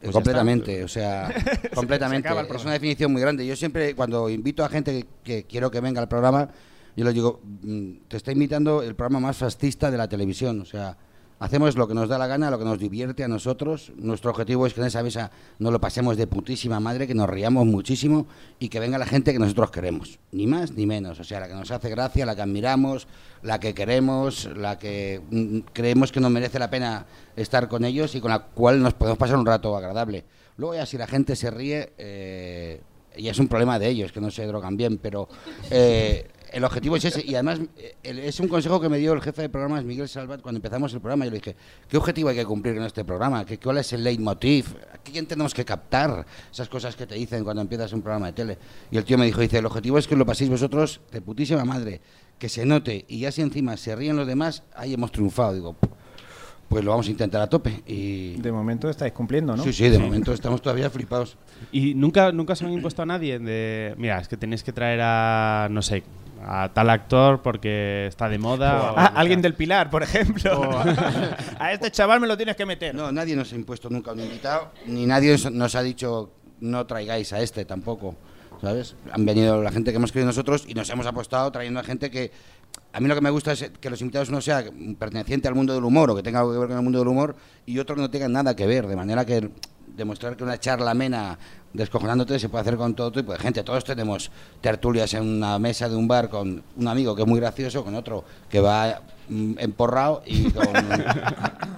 Pues completamente, o sea, completamente. el es una definición muy grande. Yo siempre, cuando invito a gente que, que quiero que venga al programa, yo les digo, mm, te está invitando el programa más fascista de la televisión. O sea, hacemos lo que nos da la gana, lo que nos divierte a nosotros. Nuestro objetivo es que en esa mesa nos lo pasemos de putísima madre, que nos riamos muchísimo y que venga la gente que nosotros queremos. Ni más ni menos. O sea, la que nos hace gracia, la que admiramos, la que queremos, la que mm, creemos que nos merece la pena estar con ellos y con la cual nos podemos pasar un rato agradable. Luego ya si la gente se ríe, eh, ya es un problema de ellos, que no se drogan bien, pero eh, el objetivo es ese. Y además eh, es un consejo que me dio el jefe de programas, Miguel Salvat, cuando empezamos el programa. Yo le dije, ¿qué objetivo hay que cumplir en este programa? ¿Qué, ¿Cuál es el leitmotiv? ¿Qué tenemos que captar? Esas cosas que te dicen cuando empiezas un programa de tele. Y el tío me dijo, dice, el objetivo es que lo paséis vosotros de putísima madre, que se note. Y ya si encima se ríen los demás, ahí hemos triunfado. Digo, pues lo vamos a intentar a tope. Y... De momento estáis cumpliendo, ¿no? Sí, sí, de momento estamos todavía flipados. ¿Y nunca, nunca se han impuesto a nadie de, mira, es que tenéis que traer a, no sé, a tal actor porque está de moda? o- Ah, alguien del Pilar, por ejemplo. a este chaval me lo tienes que meter. No, nadie nos ha impuesto nunca un invitado, ni nadie nos- nos ha dicho no traigáis a este tampoco, ¿sabes? Han venido la gente que hemos querido nosotros y nos hemos apostado trayendo a gente que... A mí lo que me gusta es que los invitados no sea perteneciente al mundo del humor o que tenga algo que ver con el mundo del humor y otro que no tenga nada que ver, de manera que demostrar que una charla amena descojonándote se puede hacer con todo tipo de gente. Todos tenemos tertulias en una mesa de un bar con un amigo que es muy gracioso, con otro que va mm, emporrado y con,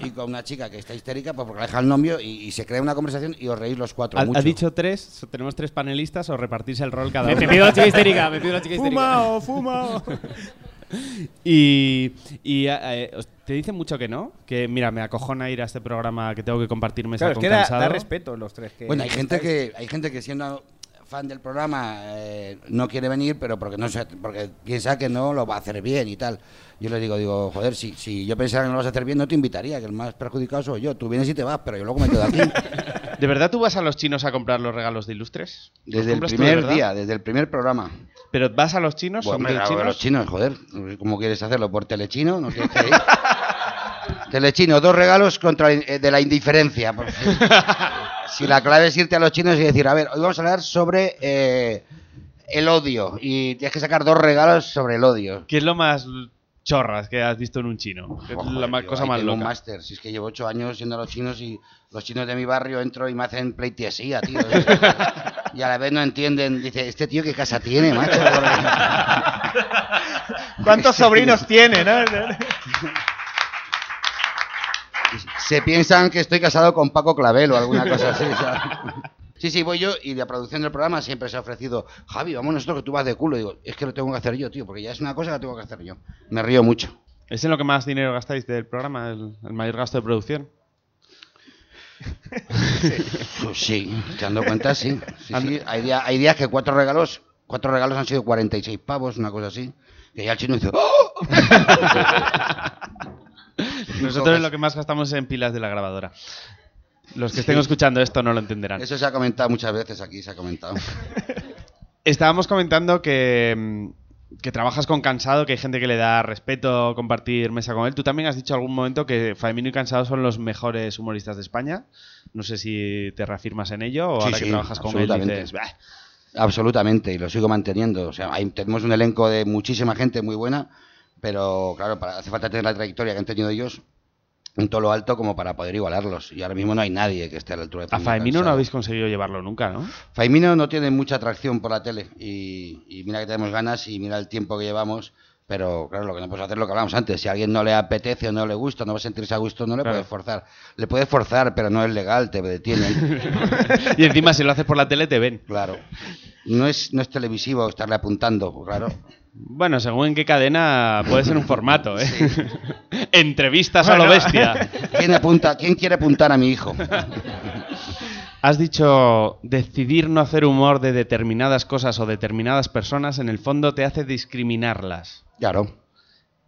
y con una chica que está histérica pues porque le deja el novio y, y se crea una conversación y os reís los cuatro Ha, mucho. ha dicho tres, tenemos tres panelistas o repartirse el rol cada uno. me pido la chica histérica, me pido la chica histérica. Fumao, fumao. Y, y, eh, os- te dicen mucho que no, que mira, me acojona ir a este programa que tengo que compartir mesa Claro, es con que da, cansado. da respeto los tres. Que Bueno, hay gente estáis. que hay gente que siendo fan del programa eh, no quiere venir, pero porque no se- porque piensa que no lo va a hacer bien y tal. Yo le digo, digo, joder, si, si yo pensara que no lo vas a hacer bien, no te invitaría, que el más perjudicado soy yo. Tú vienes y te vas, pero yo luego me quedo aquí. ¿De verdad tú vas a los chinos a comprar los regalos de ilustres? ¿Los Desde el primer día, desde el primer programa. ¿Pero vas a los chinos? Bueno, ¿Son hombre, de a chinos? los chinos, joder. ¿Cómo quieres hacerlo? ¿Por telechino? ¿No quieres que ir? telechino, dos regalos contra eh, de la indiferencia. si la clave es irte a los chinos y decir, a ver, hoy vamos a hablar sobre eh, el odio. Y tienes que sacar dos regalos sobre el odio. ¿Qué es lo más chorras que has visto en un chino? ¿Qué es la yo cosa más tengo un loca? máster. Si es que llevo ocho años siendo a los chinos y los chinos de mi barrio entro y me hacen pleitesía, tío. y a la vez no entienden. Dice, ¿este tío qué casa tiene, macho? ¿Cuántos sobrinos tiene, no? Se piensan que estoy casado con Paco Clavel o alguna cosa así. ¿sabes? Sí, sí, voy yo y la producción del programa siempre se ha ofrecido, Javi, vamos nosotros que tú vas de culo. Digo, es que lo tengo que hacer yo, tío, porque ya es una cosa que tengo que hacer yo. Me río mucho. ¿Es en lo que más dinero gastáis del programa? ¿El, el mayor gasto de producción? Pues sí, echando cuenta, sí. sí, sí. Hay, día- hay días que cuatro regalos, cuatro regalos han sido 46 pavos, una cosa así. Que ya el chino dice, ¡Oh! Nosotros lo que más gastamos es en pilas de la grabadora. Los que estén escuchando esto no lo entenderán. Eso se ha comentado muchas veces aquí, se ha comentado. Estábamos comentando que, mm, que trabajas con Cansado, que hay gente que le da respeto compartir mesa con él. Tú también has dicho algún momento que Faemino y Cansado son los mejores humoristas de España. No sé si te reafirmas en ello o Sí, ahora que trabajas con él absolutamente. dices, "Bah". Absolutamente, y lo sigo manteniendo. O sea, hay- tenemos un elenco de muchísima gente muy buena, pero claro, para, hace falta tener la trayectoria que han tenido ellos en todo lo alto como para poder igualarlos. Y ahora mismo no hay nadie que esté a la altura de A Faemino no habéis conseguido llevarlo nunca, ¿no? Faimino no tiene mucha atracción por la tele y, y mira que tenemos ganas y mira el tiempo que llevamos, Pero claro, lo que no puedes hacer es lo que hablamos antes. Si a alguien no le apetece o no le gusta, no va a sentirse a gusto, no le Claro. puedes forzar. Le puedes forzar, pero no es legal, te detienen. y encima si lo haces por la tele te ven. claro. No es, no es televisivo estarle apuntando, claro. Bueno, según en qué cadena puede ser un formato, ¿eh? Entrevistas a lo bestia. ¿Quién, apunta, ¿Quién quiere apuntar a mi hijo? Has dicho decidir no hacer humor de determinadas cosas o determinadas personas en el fondo te hace discriminarlas. Claro.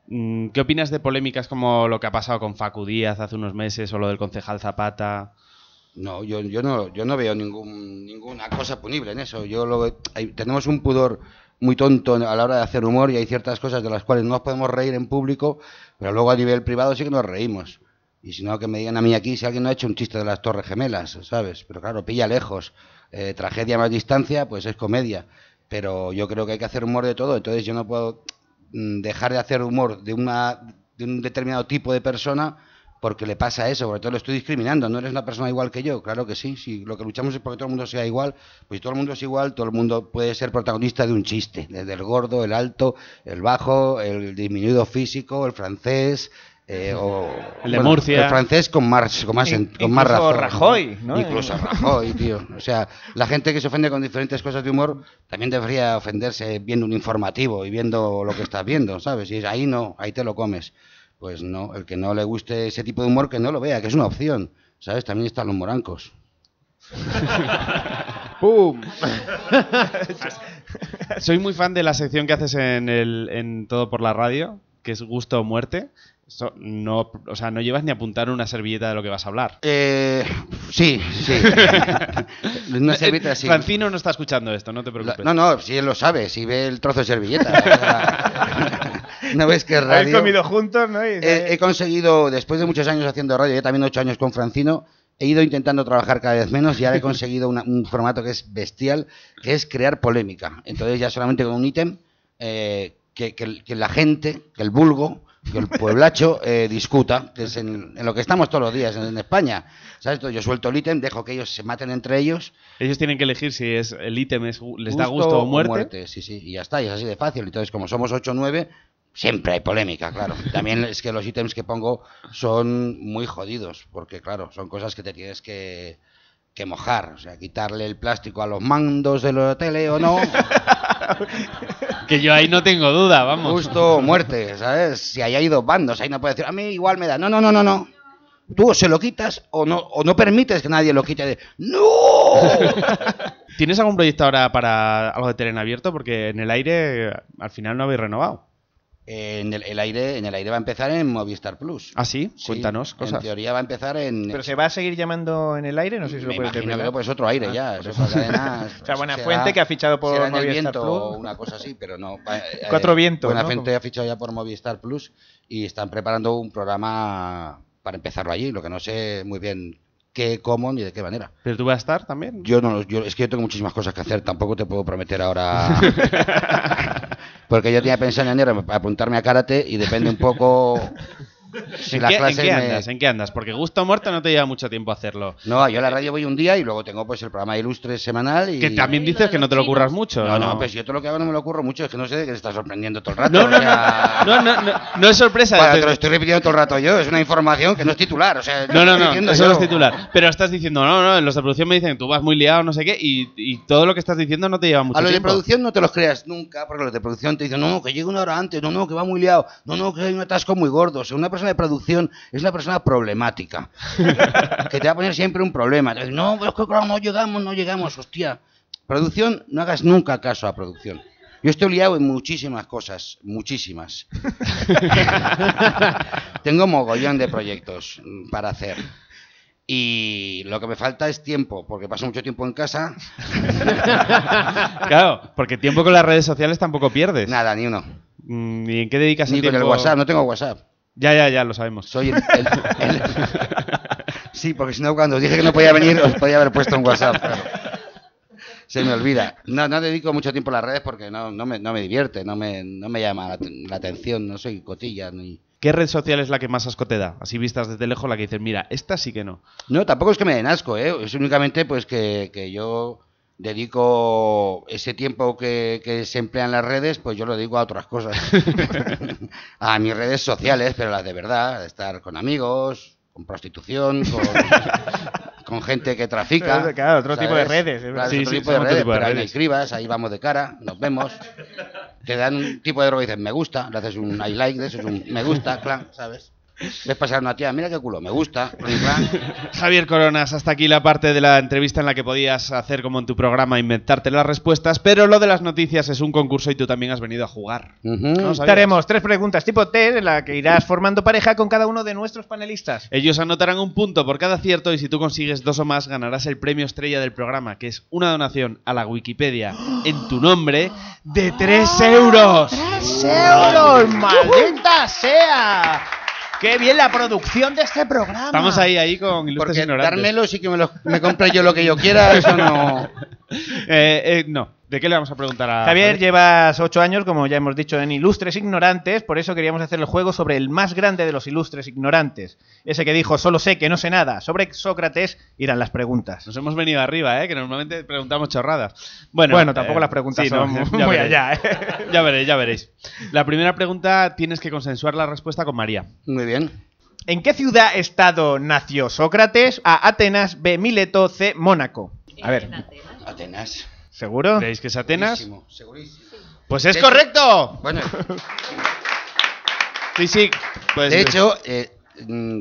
Mm, ¿Qué opinas de polémicas como lo que ha pasado con Facu Díaz hace unos meses o lo del concejal Zapata? No, yo, yo no, yo no veo ningún, ninguna cosa punible en eso. Yo lo hay- tenemos un pudor muy tonto a la hora de hacer humor y hay ciertas cosas de las cuales no nos podemos reír en público, pero luego a nivel privado sí que nos reímos. Y si no, que me digan a mí aquí si alguien no ha hecho un chiste de las Torres Gemelas, ¿sabes? Pero claro, pilla lejos. Eh, tragedia más distancia, pues es comedia. Pero yo creo que hay que hacer humor de todo, entonces yo no puedo mm, dejar de hacer humor de, una, de un determinado tipo de persona porque le pasa eso, porque todo lo estoy discriminando, no eres una persona igual que yo, claro que sí, si lo que luchamos es porque todo el mundo sea igual, pues si todo el mundo es igual, todo el mundo puede ser protagonista de un chiste, desde el gordo, el alto, el bajo, el disminuido físico, el francés, eh, o El de Murcia. el francés con más con más In- con más incluso razón Rajoy, ¿no? incluso Rajoy tío o sea la gente que se ofende con diferentes cosas de humor también debería ofenderse viendo un informativo y viendo lo que estás viendo sabes y ahí no ahí te lo comes pues no el que no le guste ese tipo de humor que no lo vea que es una opción sabes también están los morancos ¡Pum! Soy muy fan de la sección que haces en, el, en Todo por la Radio, que es Gusto o Muerte. No, o sea, no llevas ni a apuntar una servilleta de lo que vas a hablar. eh, sí sí una servilleta así Francino no está escuchando esto, no te preocupes. no no si él lo sabe si ve el trozo de servilleta no ves que es Habéis radio comido juntos, he, he conseguido, después de muchos años haciendo radio, yo también ocho años con Francino, he ido intentando trabajar cada vez menos y ahora he conseguido una- un formato que es bestial, que es crear polémica. Entonces ya solamente con un ítem eh, que, que la gente, que el vulgo, que el pueblacho eh, discuta, que es en, en lo que estamos todos los días en, en España. ¿Sabes? Yo suelto el ítem, dejo que ellos se maten entre ellos. Ellos tienen que elegir si es el ítem es, les da gusto o muerte. Sí, sí, y ya está, y es así de fácil. Entonces, como somos 8 o 9, siempre hay polémica, claro. También es que los ítems que pongo son muy jodidos, porque claro, son cosas que te tienes que, que mojar. O sea, quitarle el plástico a los mandos de la tele o no, Que yo ahí no tengo duda, vamos. justo o muerte, ¿sabes? Si ahí hay dos bandos, ahí no puedes decir, a mí igual me da. No, no, no, no, no. Tú o se lo quitas o no, o no permites que nadie lo quite de ¡No! ¿Tienes algún proyecto ahora para algo de tele en abierto? Porque en el aire al final no habéis renovado. En el, el aire, en el aire va a empezar en Movistar Plus. ¿Ah, sí? Sí, Cuéntanos En cosas. teoría va a empezar en. ¿Pero se va a seguir llamando en el aire? No sé si lo me puedes imagino revelar. que pues otro aire ya. por eso eso. es cadena, O sea, Buena será- Fuente que ha fichado por será en el viento Plus. o una cosa así, pero no. va- eh, Cuatro vientos, Buena ¿no? Fuente ha fichado ya por Movistar Plus y están preparando un programa para empezarlo allí. Lo que no sé muy bien qué, cómo ni de qué manera. ¿Pero tú vas a estar también? Yo no, yo, es que yo tengo muchísimas cosas que hacer, tampoco te puedo prometer ahora. Porque yo tenía pensado en apuntarme a karate y depende un poco. Si ¿En, qué, en clases qué me- andas? ¿En qué andas? Porque gusto o muerte no te lleva mucho tiempo hacerlo. No, yo a la radio voy un día y luego tengo pues el programa Ilustre semanal y... Que también dices que no te lo curras mucho. No, no, pues yo todo lo que hago no me lo ocurro mucho, es que no sé de qué te está sorprendiendo todo el rato. No, no, o sea, no, no, no, no es sorpresa. Bueno, Te- lo estoy repitiendo todo el rato yo, es una información que no es titular, o sea... No, no, no, eso yo. no es titular. Pero estás diciendo, no, no, en los de producción me dicen que tú vas muy liado, no sé qué, y, y todo lo que estás diciendo no te lleva mucho A los de tiempo. producción no te los creas nunca, porque los de producción te dicen, no, no, que llegue una hora antes, no, no, que va muy liado, no, no, que hay un atasco muy gordo. O sea, una persona de producción es una persona problemática, que te va a poner siempre un problema. No, pero es que claro, no llegamos, no llegamos, hostia. Producción, no hagas nunca caso a producción. Yo estoy liado en muchísimas cosas, muchísimas. Tengo mogollón de proyectos para hacer. Y lo que me falta es tiempo, porque paso mucho tiempo en casa. Claro, porque tiempo con las redes sociales tampoco pierdes. Nada, ni uno. Mm, ¿Y en qué dedicas Ni el con tiempo? el WhatsApp, no tengo WhatsApp. Ya, ya, ya, lo sabemos. Soy el, el- el- Sí, porque si no, cuando dije que no podía venir, os podía haber puesto un WhatsApp. pero Se me olvida. No, no dedico mucho tiempo a las redes porque no, no, me, no me divierte, no me, no me llama la, la atención, no soy cotilla. Ni... ¿Qué red social es la que más asco te da? Así vistas desde lejos, la que dices, mira, esta sí que no. No, tampoco es que me den asco, ¿eh? Es únicamente pues que, que yo dedico ese tiempo que, que se emplea en las redes, pues yo lo dedico a otras cosas. a mis redes sociales, pero las de verdad, de estar con amigos, con prostitución, con, con gente que trafica. Claro, claro, otro tipo de redes, es Claro, Sí, otro sí, tipo de redes, tipo de pero ahí me escribas, ahí vamos de cara, nos vemos. Te dan un tipo de droga y dices, me gusta, le haces un I like de eso, es un me gusta, clan, ¿sabes? Ves pasar a una tía, mira qué culo, me gusta. Javier Coronas, hasta aquí la parte de la entrevista en la que podías hacer como en tu programa, inventarte las respuestas, pero lo de las noticias es un concurso y tú también has venido a jugar. No. Te haremos tres preguntas tipo test en la que irás formando pareja con cada uno de nuestros panelistas. Ellos anotarán un punto por cada acierto y si tú consigues dos o más ganarás el premio estrella del programa, que es una donación a la Wikipedia en tu nombre de 3 euros. ¡Tres euros! ¡Maldita sea! ¡Qué bien la producción de este programa! Estamos ahí, ahí con ilustres Porque ignorantes. dármelo sí que me, lo, me compre yo lo que yo quiera, eso no... Eh, eh, no, ¿de qué le vamos a preguntar a Javier, llevas ocho años, como ya hemos dicho, en Ilustres Ignorantes, por eso queríamos hacer el juego sobre el más grande de los ilustres ignorantes. Ese que dijo, solo sé que no sé nada. Sobre Sócrates irán las preguntas. Nos hemos venido arriba, ¿eh? que normalmente preguntamos chorradas. Bueno, Bueno, tampoco eh, las preguntas sí, no, son ya muy veréis. allá, ¿eh? Ya veréis, ya veréis. La primera pregunta tienes que consensuar la respuesta con María. Muy bien. ¿En qué ciudad-estado nació Sócrates? A. Atenas, B. Mileto, C. Mónaco. A ver, Atenas. ¿Seguro? ¿Creéis que es Atenas? Segurísimo, segurísimo. Pues es De correcto. Bueno, Sí, sí. Pues, de hecho, eh,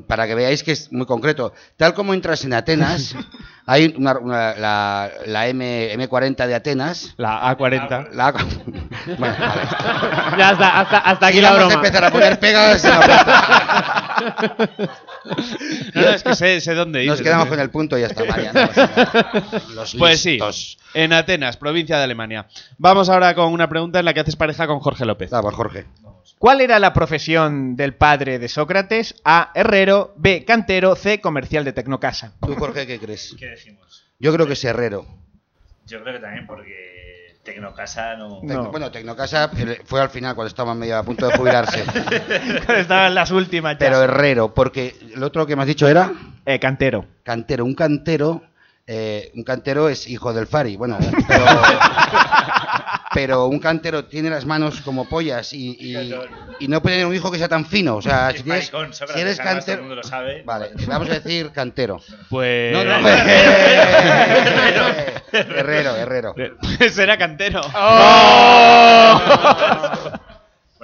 para que veáis que es muy concreto, tal como entras en Atenas, hay una, una- la, la M, M40 de Atenas. la A40. La, bueno, vale. Ya hasta, hasta, hasta aquí la vamos broma. a empezar a poner pegas. No, no, es que sé, sé dónde Nos dices. quedamos con el punto y ya está, María. no. Los Pues sí, listos. en Atenas, provincia de Alemania. Vamos ahora con una pregunta en la que haces pareja con Jorge López. Vamos, Jorge. ¿Cuál era la profesión del padre de Sócrates? A. Herrero, B. Cantero, C. Comercial de Tecnocasa. ¿Tú, Jorge, qué crees? ¿Qué decimos? Yo creo que es herrero. Yo creo que también, porque Tecnocasa no. No. Bueno, Tecnocasa fue al final cuando estaba medio a punto de jubilarse. Estaban las últimas ya. Pero herrero, porque el otro que me has dicho era Eh, cantero. cantero. Un cantero, eh, un cantero es hijo del Fari. Bueno, pero, pero un cantero tiene las manos como pollas y, y- y no puede tener un hijo que sea tan fino. O sea, si, tienes, maricón, si Sócrates, eres además, todo el cantero... mundo lo sabe. Vale, vamos a decir cantero. Pues. No, no, herrero, herrero. Pues era cantero. Bueno,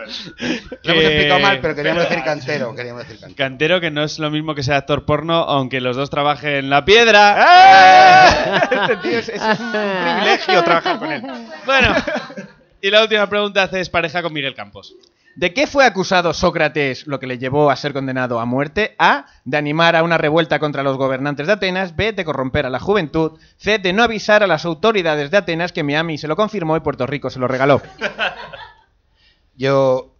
Lo hemos Que- explicado mal, pero queríamos decir cantero. Queríamos decir cantero. Cantero que no es lo mismo que ser actor porno, aunque los dos trabajen en la piedra. Este tío es, es un privilegio trabajar con él. Bueno, y la última pregunta haces pareja con Miguel Campos. ¿De qué fue acusado Sócrates, lo que le llevó a ser condenado a muerte? A. De animar a una revuelta contra los gobernantes de Atenas. B. De corromper a la juventud. C. De no avisar a las autoridades de Atenas que Miami se lo confirmó y Puerto Rico se lo regaló. Yo...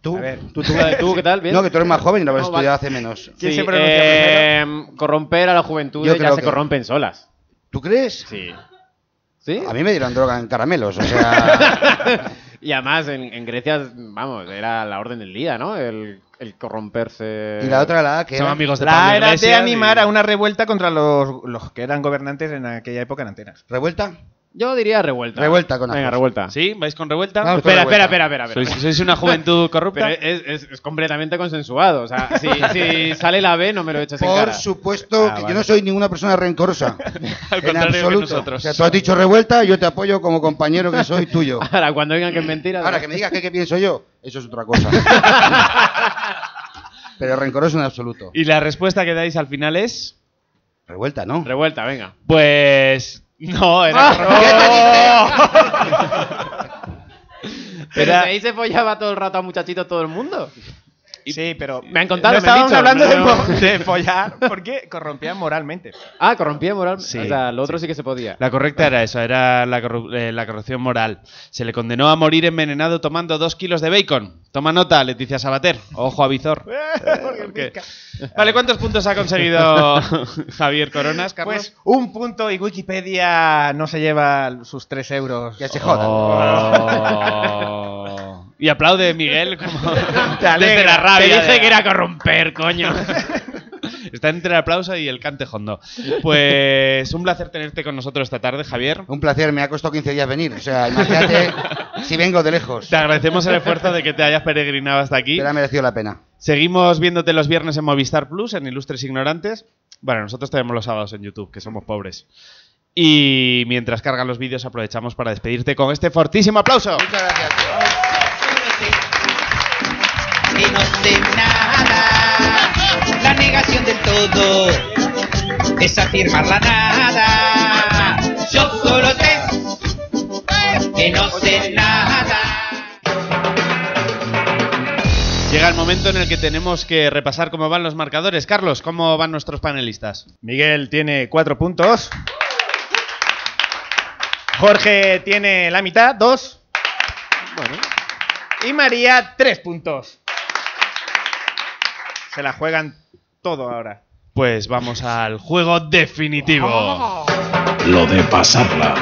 ¿Tú? A ver. ¿Tú, tú, tú, qué tal? ¿Bien? No, que tú eres más joven y lo habrás No, vale. estudiado hace menos. ¿Quién Sí, se pronuncia eh, Corromper a la juventud Yo ya se que- corrompen solas. ¿Tú crees? Sí. ¿Sí? A mí me dieron droga en caramelos, o sea... Y además en, en Grecia, vamos, era la orden del día, ¿no? El, el corromperse. y la otra la que Son era... amigos de La Pablo era de animar y- a una revuelta contra los, los que eran gobernantes en aquella época en Atenas. ¿Revuelta? Yo diría revuelta. Revuelta con Venga, revuelta. ¿Sí? ¿Vais con revuelta? Vamos con Espera, revuelta. espera, espera, espera. espera. ¿Sois, sois una juventud corrupta? Pero es, es- es completamente consensuado. O sea, si, si sale la B, no me lo echas en Por cara. supuesto Ah, que vale. yo no soy ninguna persona rencorosa. Al en contrario que absoluto. nosotros. O sea, tú has dicho revuelta, yo te apoyo como compañero que soy tuyo. Ahora, cuando digan que es mentira. Ahora, que me digas qué pienso yo, eso es otra cosa. Pero rencoroso en absoluto. Y la respuesta que dais al final es. Revuelta, ¿no? Revuelta, venga. Pues. No, Ah, era. Pero Era- si ahí se follaba todo el rato a muchachitos todo el mundo. Sí, pero. Me han contado, no me han estábamos dicho, hablando de, no- mo- de follar porque corrompían moralmente. Ah, corrompía moral. Sí, o sea, lo otro sí. que se podía. La correcta era eso, era la, corru- eh, la corrupción moral. Se le condenó a morir envenenado tomando dos kilos de bacon. Toma nota, Leticia Sabater. Ojo a Vizor. Porque- Vale, ¿cuántos puntos ha conseguido Javier Coronas, Carlos? Pues un punto y Wikipedia no se lleva sus tres euros. Que se jodan. Oh. Y aplaude Miguel como Te alegra. desde la rabia. Te dije de- que era corromper, coño. Está entre el aplauso y el cante hondo. Pues un placer tenerte con nosotros esta tarde, Javier. Un placer, me ha costado 15 días venir. O sea, imagínate si vengo de lejos. Te agradecemos el esfuerzo de que te hayas peregrinado hasta aquí. Pero ha merecido la pena. Seguimos viéndote los viernes en Movistar Plus, en Ilustres Ignorantes. Bueno, nosotros tenemos los sábados en YouTube, que somos pobres. Y mientras cargan los vídeos, aprovechamos para despedirte con este fortísimo aplauso. Muchas gracias. Que no sé nada. La negación del todo es afirmar la nada. Yo solo sé que no sé nada. Llega el momento en el que tenemos que repasar cómo van los marcadores. Carlos, ¿cómo van nuestros panelistas? Miguel tiene cuatro puntos. Jorge tiene la mitad, dos. Y María, tres puntos. Se la juegan todo ahora. Pues vamos al juego definitivo. Lo de pasarla.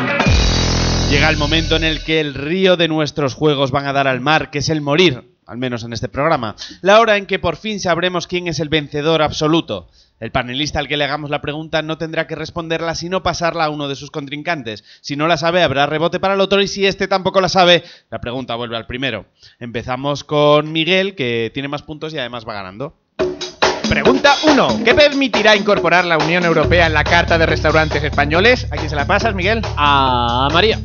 Llega el momento en el que el río de nuestros juegos van a dar al mar, que es el morir, al menos en este programa. La hora en que por fin sabremos quién es el vencedor absoluto. El panelista al que le hagamos la pregunta no tendrá que responderla sino pasarla a uno de sus contrincantes. Si no la sabe, habrá rebote para el otro y si este tampoco la sabe, la pregunta vuelve al primero. Empezamos con Miguel, que tiene más puntos y además va ganando. Pregunta 1. ¿Qué permitirá incorporar la Unión Europea en la Carta de Restaurantes Españoles? ¿A quién se la pasas, Miguel? A María.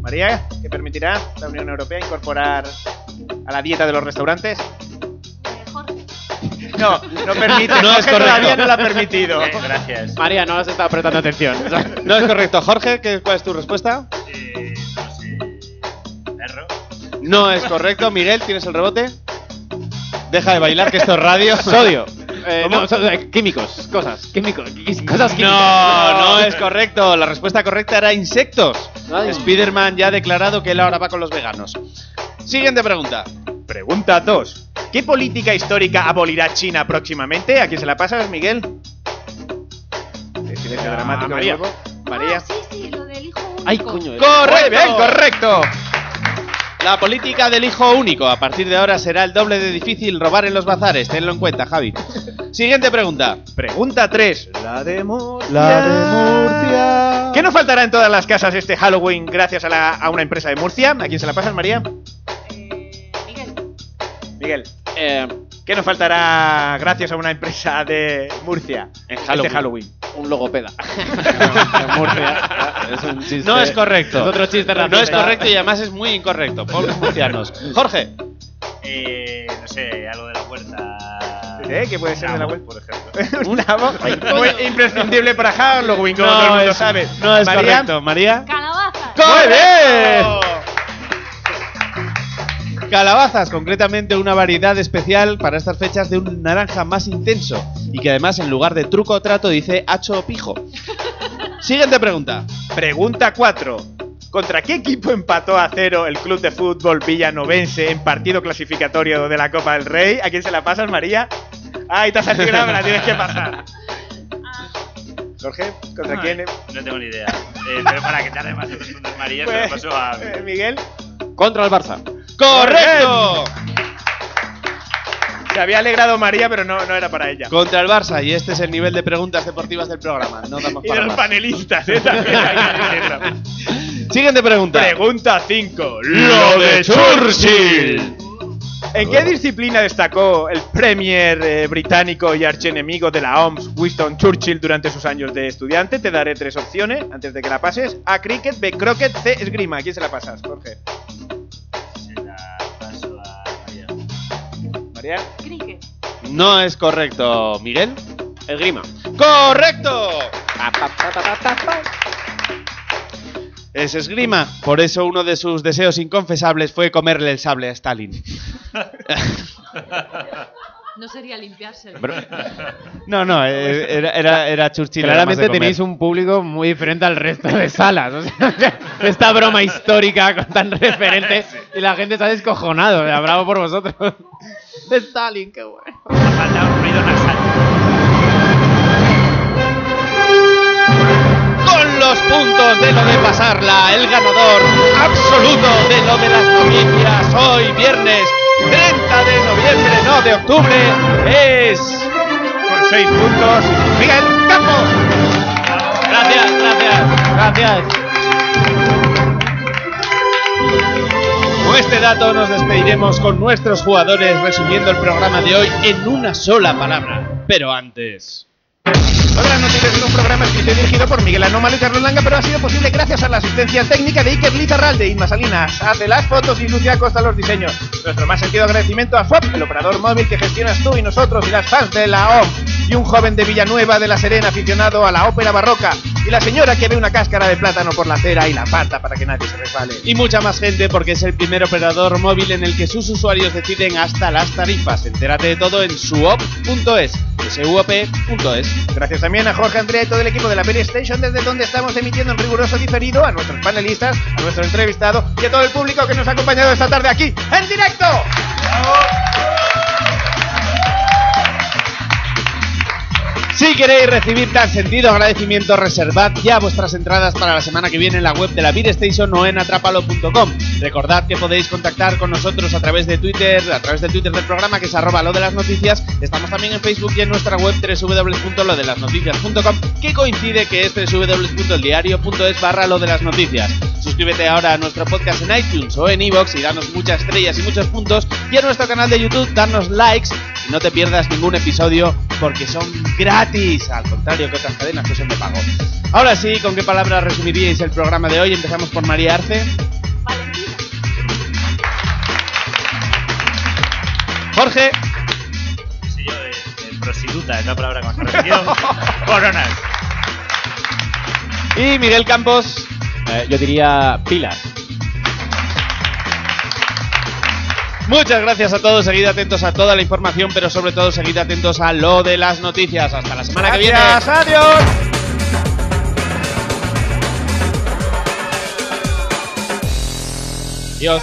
María, ¿qué permitirá la Unión Europea incorporar a la dieta de los restaurantes? No, no permite. No es Jorge correcto. Todavía no lo ha permitido. Gracias. María, no has estado prestando atención. No es correcto. Jorge, ¿qué- ¿cuál es tu respuesta? Eh, no sé. Perro. No es correcto. Miguel, ¿tienes el rebote? Deja de bailar, que esto es radio. Sodio. Eh, ¿Cómo? no, so- eh, químicos, cosas, químicos, cosas químicas. No, no es correcto. La respuesta correcta era insectos. Ay. Spider-Man ya ha declarado que él ahora va con los veganos. Siguiente pregunta. Pregunta 2. ¿Qué política histórica abolirá China próximamente? ¿A quién se la pasas, Miguel? El silencio A dramático de María. María. Ah, sí, sí, lo del hijo único. Ay, coño. ¡Correcto! bien, correcto! La política del hijo único. A partir de ahora será el doble de difícil robar en los bazares. Tenlo en cuenta, Javi. Siguiente pregunta. Pregunta 3. La de Murcia. La de Murcia. ¿Qué no faltará en todas las casas este Halloween gracias a, la- a una empresa de Murcia? ¿A quién se la pasas, María? Eh, Miguel. Miguel. Eh, ¿Qué nos faltará gracias a una empresa de Murcia En este Halloween. Halloween? un logopeda. En Murcia. Es un chiste. No es correcto. Es otro chiste No es correcto y además es muy incorrecto. Pobres murcianos. Jorge. Eh, no sé, algo de la huerta. ¿Eh? ¿Qué puede ser de la vuelta? Por ejemplo. Un muy imprescindible para Halloween, como todo el mundo sabe. no es María. correcto. María. Calabaza. ¡Muy bien! Calabazas, concretamente una variedad especial para estas fechas de un naranja más intenso y que además en lugar de truco o trato dice hacho o pijo. Siguiente pregunta. Pregunta 4. ¿Contra qué equipo empató a cero el club de fútbol villanovense en partido clasificatorio de la Copa del Rey? ¿A quién se la pasas, María? Ay, te has activado, me la tienes que pasar. Jorge, ¿contra quién? No tengo ni idea. Eh, pero para que tarde más en responder María, se lo Pues, paso a. eh, Miguel. Contra el Barça. ¡Correcto! Se había alegrado María, pero no, no era para ella. Contra el Barça y este es el nivel de preguntas deportivas del programa. No damos Y de los más. panelistas, ¿eh? También hay que decirlo. Siguiente pregunta. Pregunta 5. Lo de Churchill. ¿En qué disciplina destacó el Premier eh, británico y archienemigo de la OMS, Winston Churchill, durante sus años de estudiante? Te daré tres opciones antes de que la pases. A. Cricket, B. Croquet, C. Esgrima. ¿A quién se la pasas, Jorge? Cricket. No es correcto. ¿Miguel? Esgrima. ¡Correcto! Es esgrima. Por eso uno de sus deseos inconfesables fue comerle el sable a Stalin. No sería limpiarse. No, no, eh, era, era, era Churchill. Claramente tenéis un público muy diferente al resto de salas. o sea, esta broma histórica con tan referente y la gente está descojonado. o sea, bravo por vosotros. Stalin, qué bueno. Con los puntos de lo de pasarla, el ganador absoluto de lo de las noticias hoy viernes 30 de noviembre, no de octubre, es... Con 6 puntos. Miguel Campos. Gracias, gracias, gracias. Con este dato nos despediremos con nuestros jugadores resumiendo el programa de hoy en una sola palabra. Pero antes... Las noticias en un programa escrito y dirigido por Miguel Anómalo y Carlos Langa, pero ha sido posible gracias a la asistencia técnica de Iker Lizarralde, Inma Salinas, hace las fotos y Lucia Costa los diseños. Nuestro más sentido agradecimiento a Swap, el operador móvil que gestionas tú y nosotros y las fans de la OM, y un joven de Villanueva de la Serena aficionado a la ópera barroca, y la señora que ve una cáscara de plátano por la acera y la aparta para que nadie se resbale. Y mucha más gente porque es el primer operador móvil en el que sus usuarios deciden hasta las tarifas. Entérate de todo en suop.es, suop.es. Gracias también a Jorge Andrea y todo el equipo de la Peri Station, desde donde estamos emitiendo en riguroso diferido, a nuestros panelistas, a nuestro entrevistado y a todo el público que nos ha acompañado esta tarde aquí en directo. Si queréis recibir tan sentido agradecimiento, reservad ya vuestras entradas para la semana que viene en la web de la Beer Station o en atrapalo.com. Recordad que podéis contactar con nosotros a través de Twitter, a través del Twitter del programa que es arroba lo de las noticias. Estamos también en Facebook y en nuestra web www.lodelasnoticias.com que coincide que es www.eldiario.es barra lo de las noticias. Suscríbete ahora a nuestro podcast en iTunes o en iVoox y danos muchas estrellas y muchos puntos. Y a nuestro canal de YouTube, darnos likes y no te pierdas ningún episodio porque son gratis, al contrario que otras cadenas que son de pago. Ahora sí, ¿con qué palabras resumiríais el programa de hoy? Empezamos por María Arce. Jorge. Sí, yo, de, de prostituta, es la palabra que más repetido. Coronas. Y Miguel Campos. Eh, yo diría pilas. Muchas gracias a todos, seguid atentos a toda la información, pero sobre todo seguid atentos a lo de las noticias. Hasta la semana que viene. Adiós. Adiós.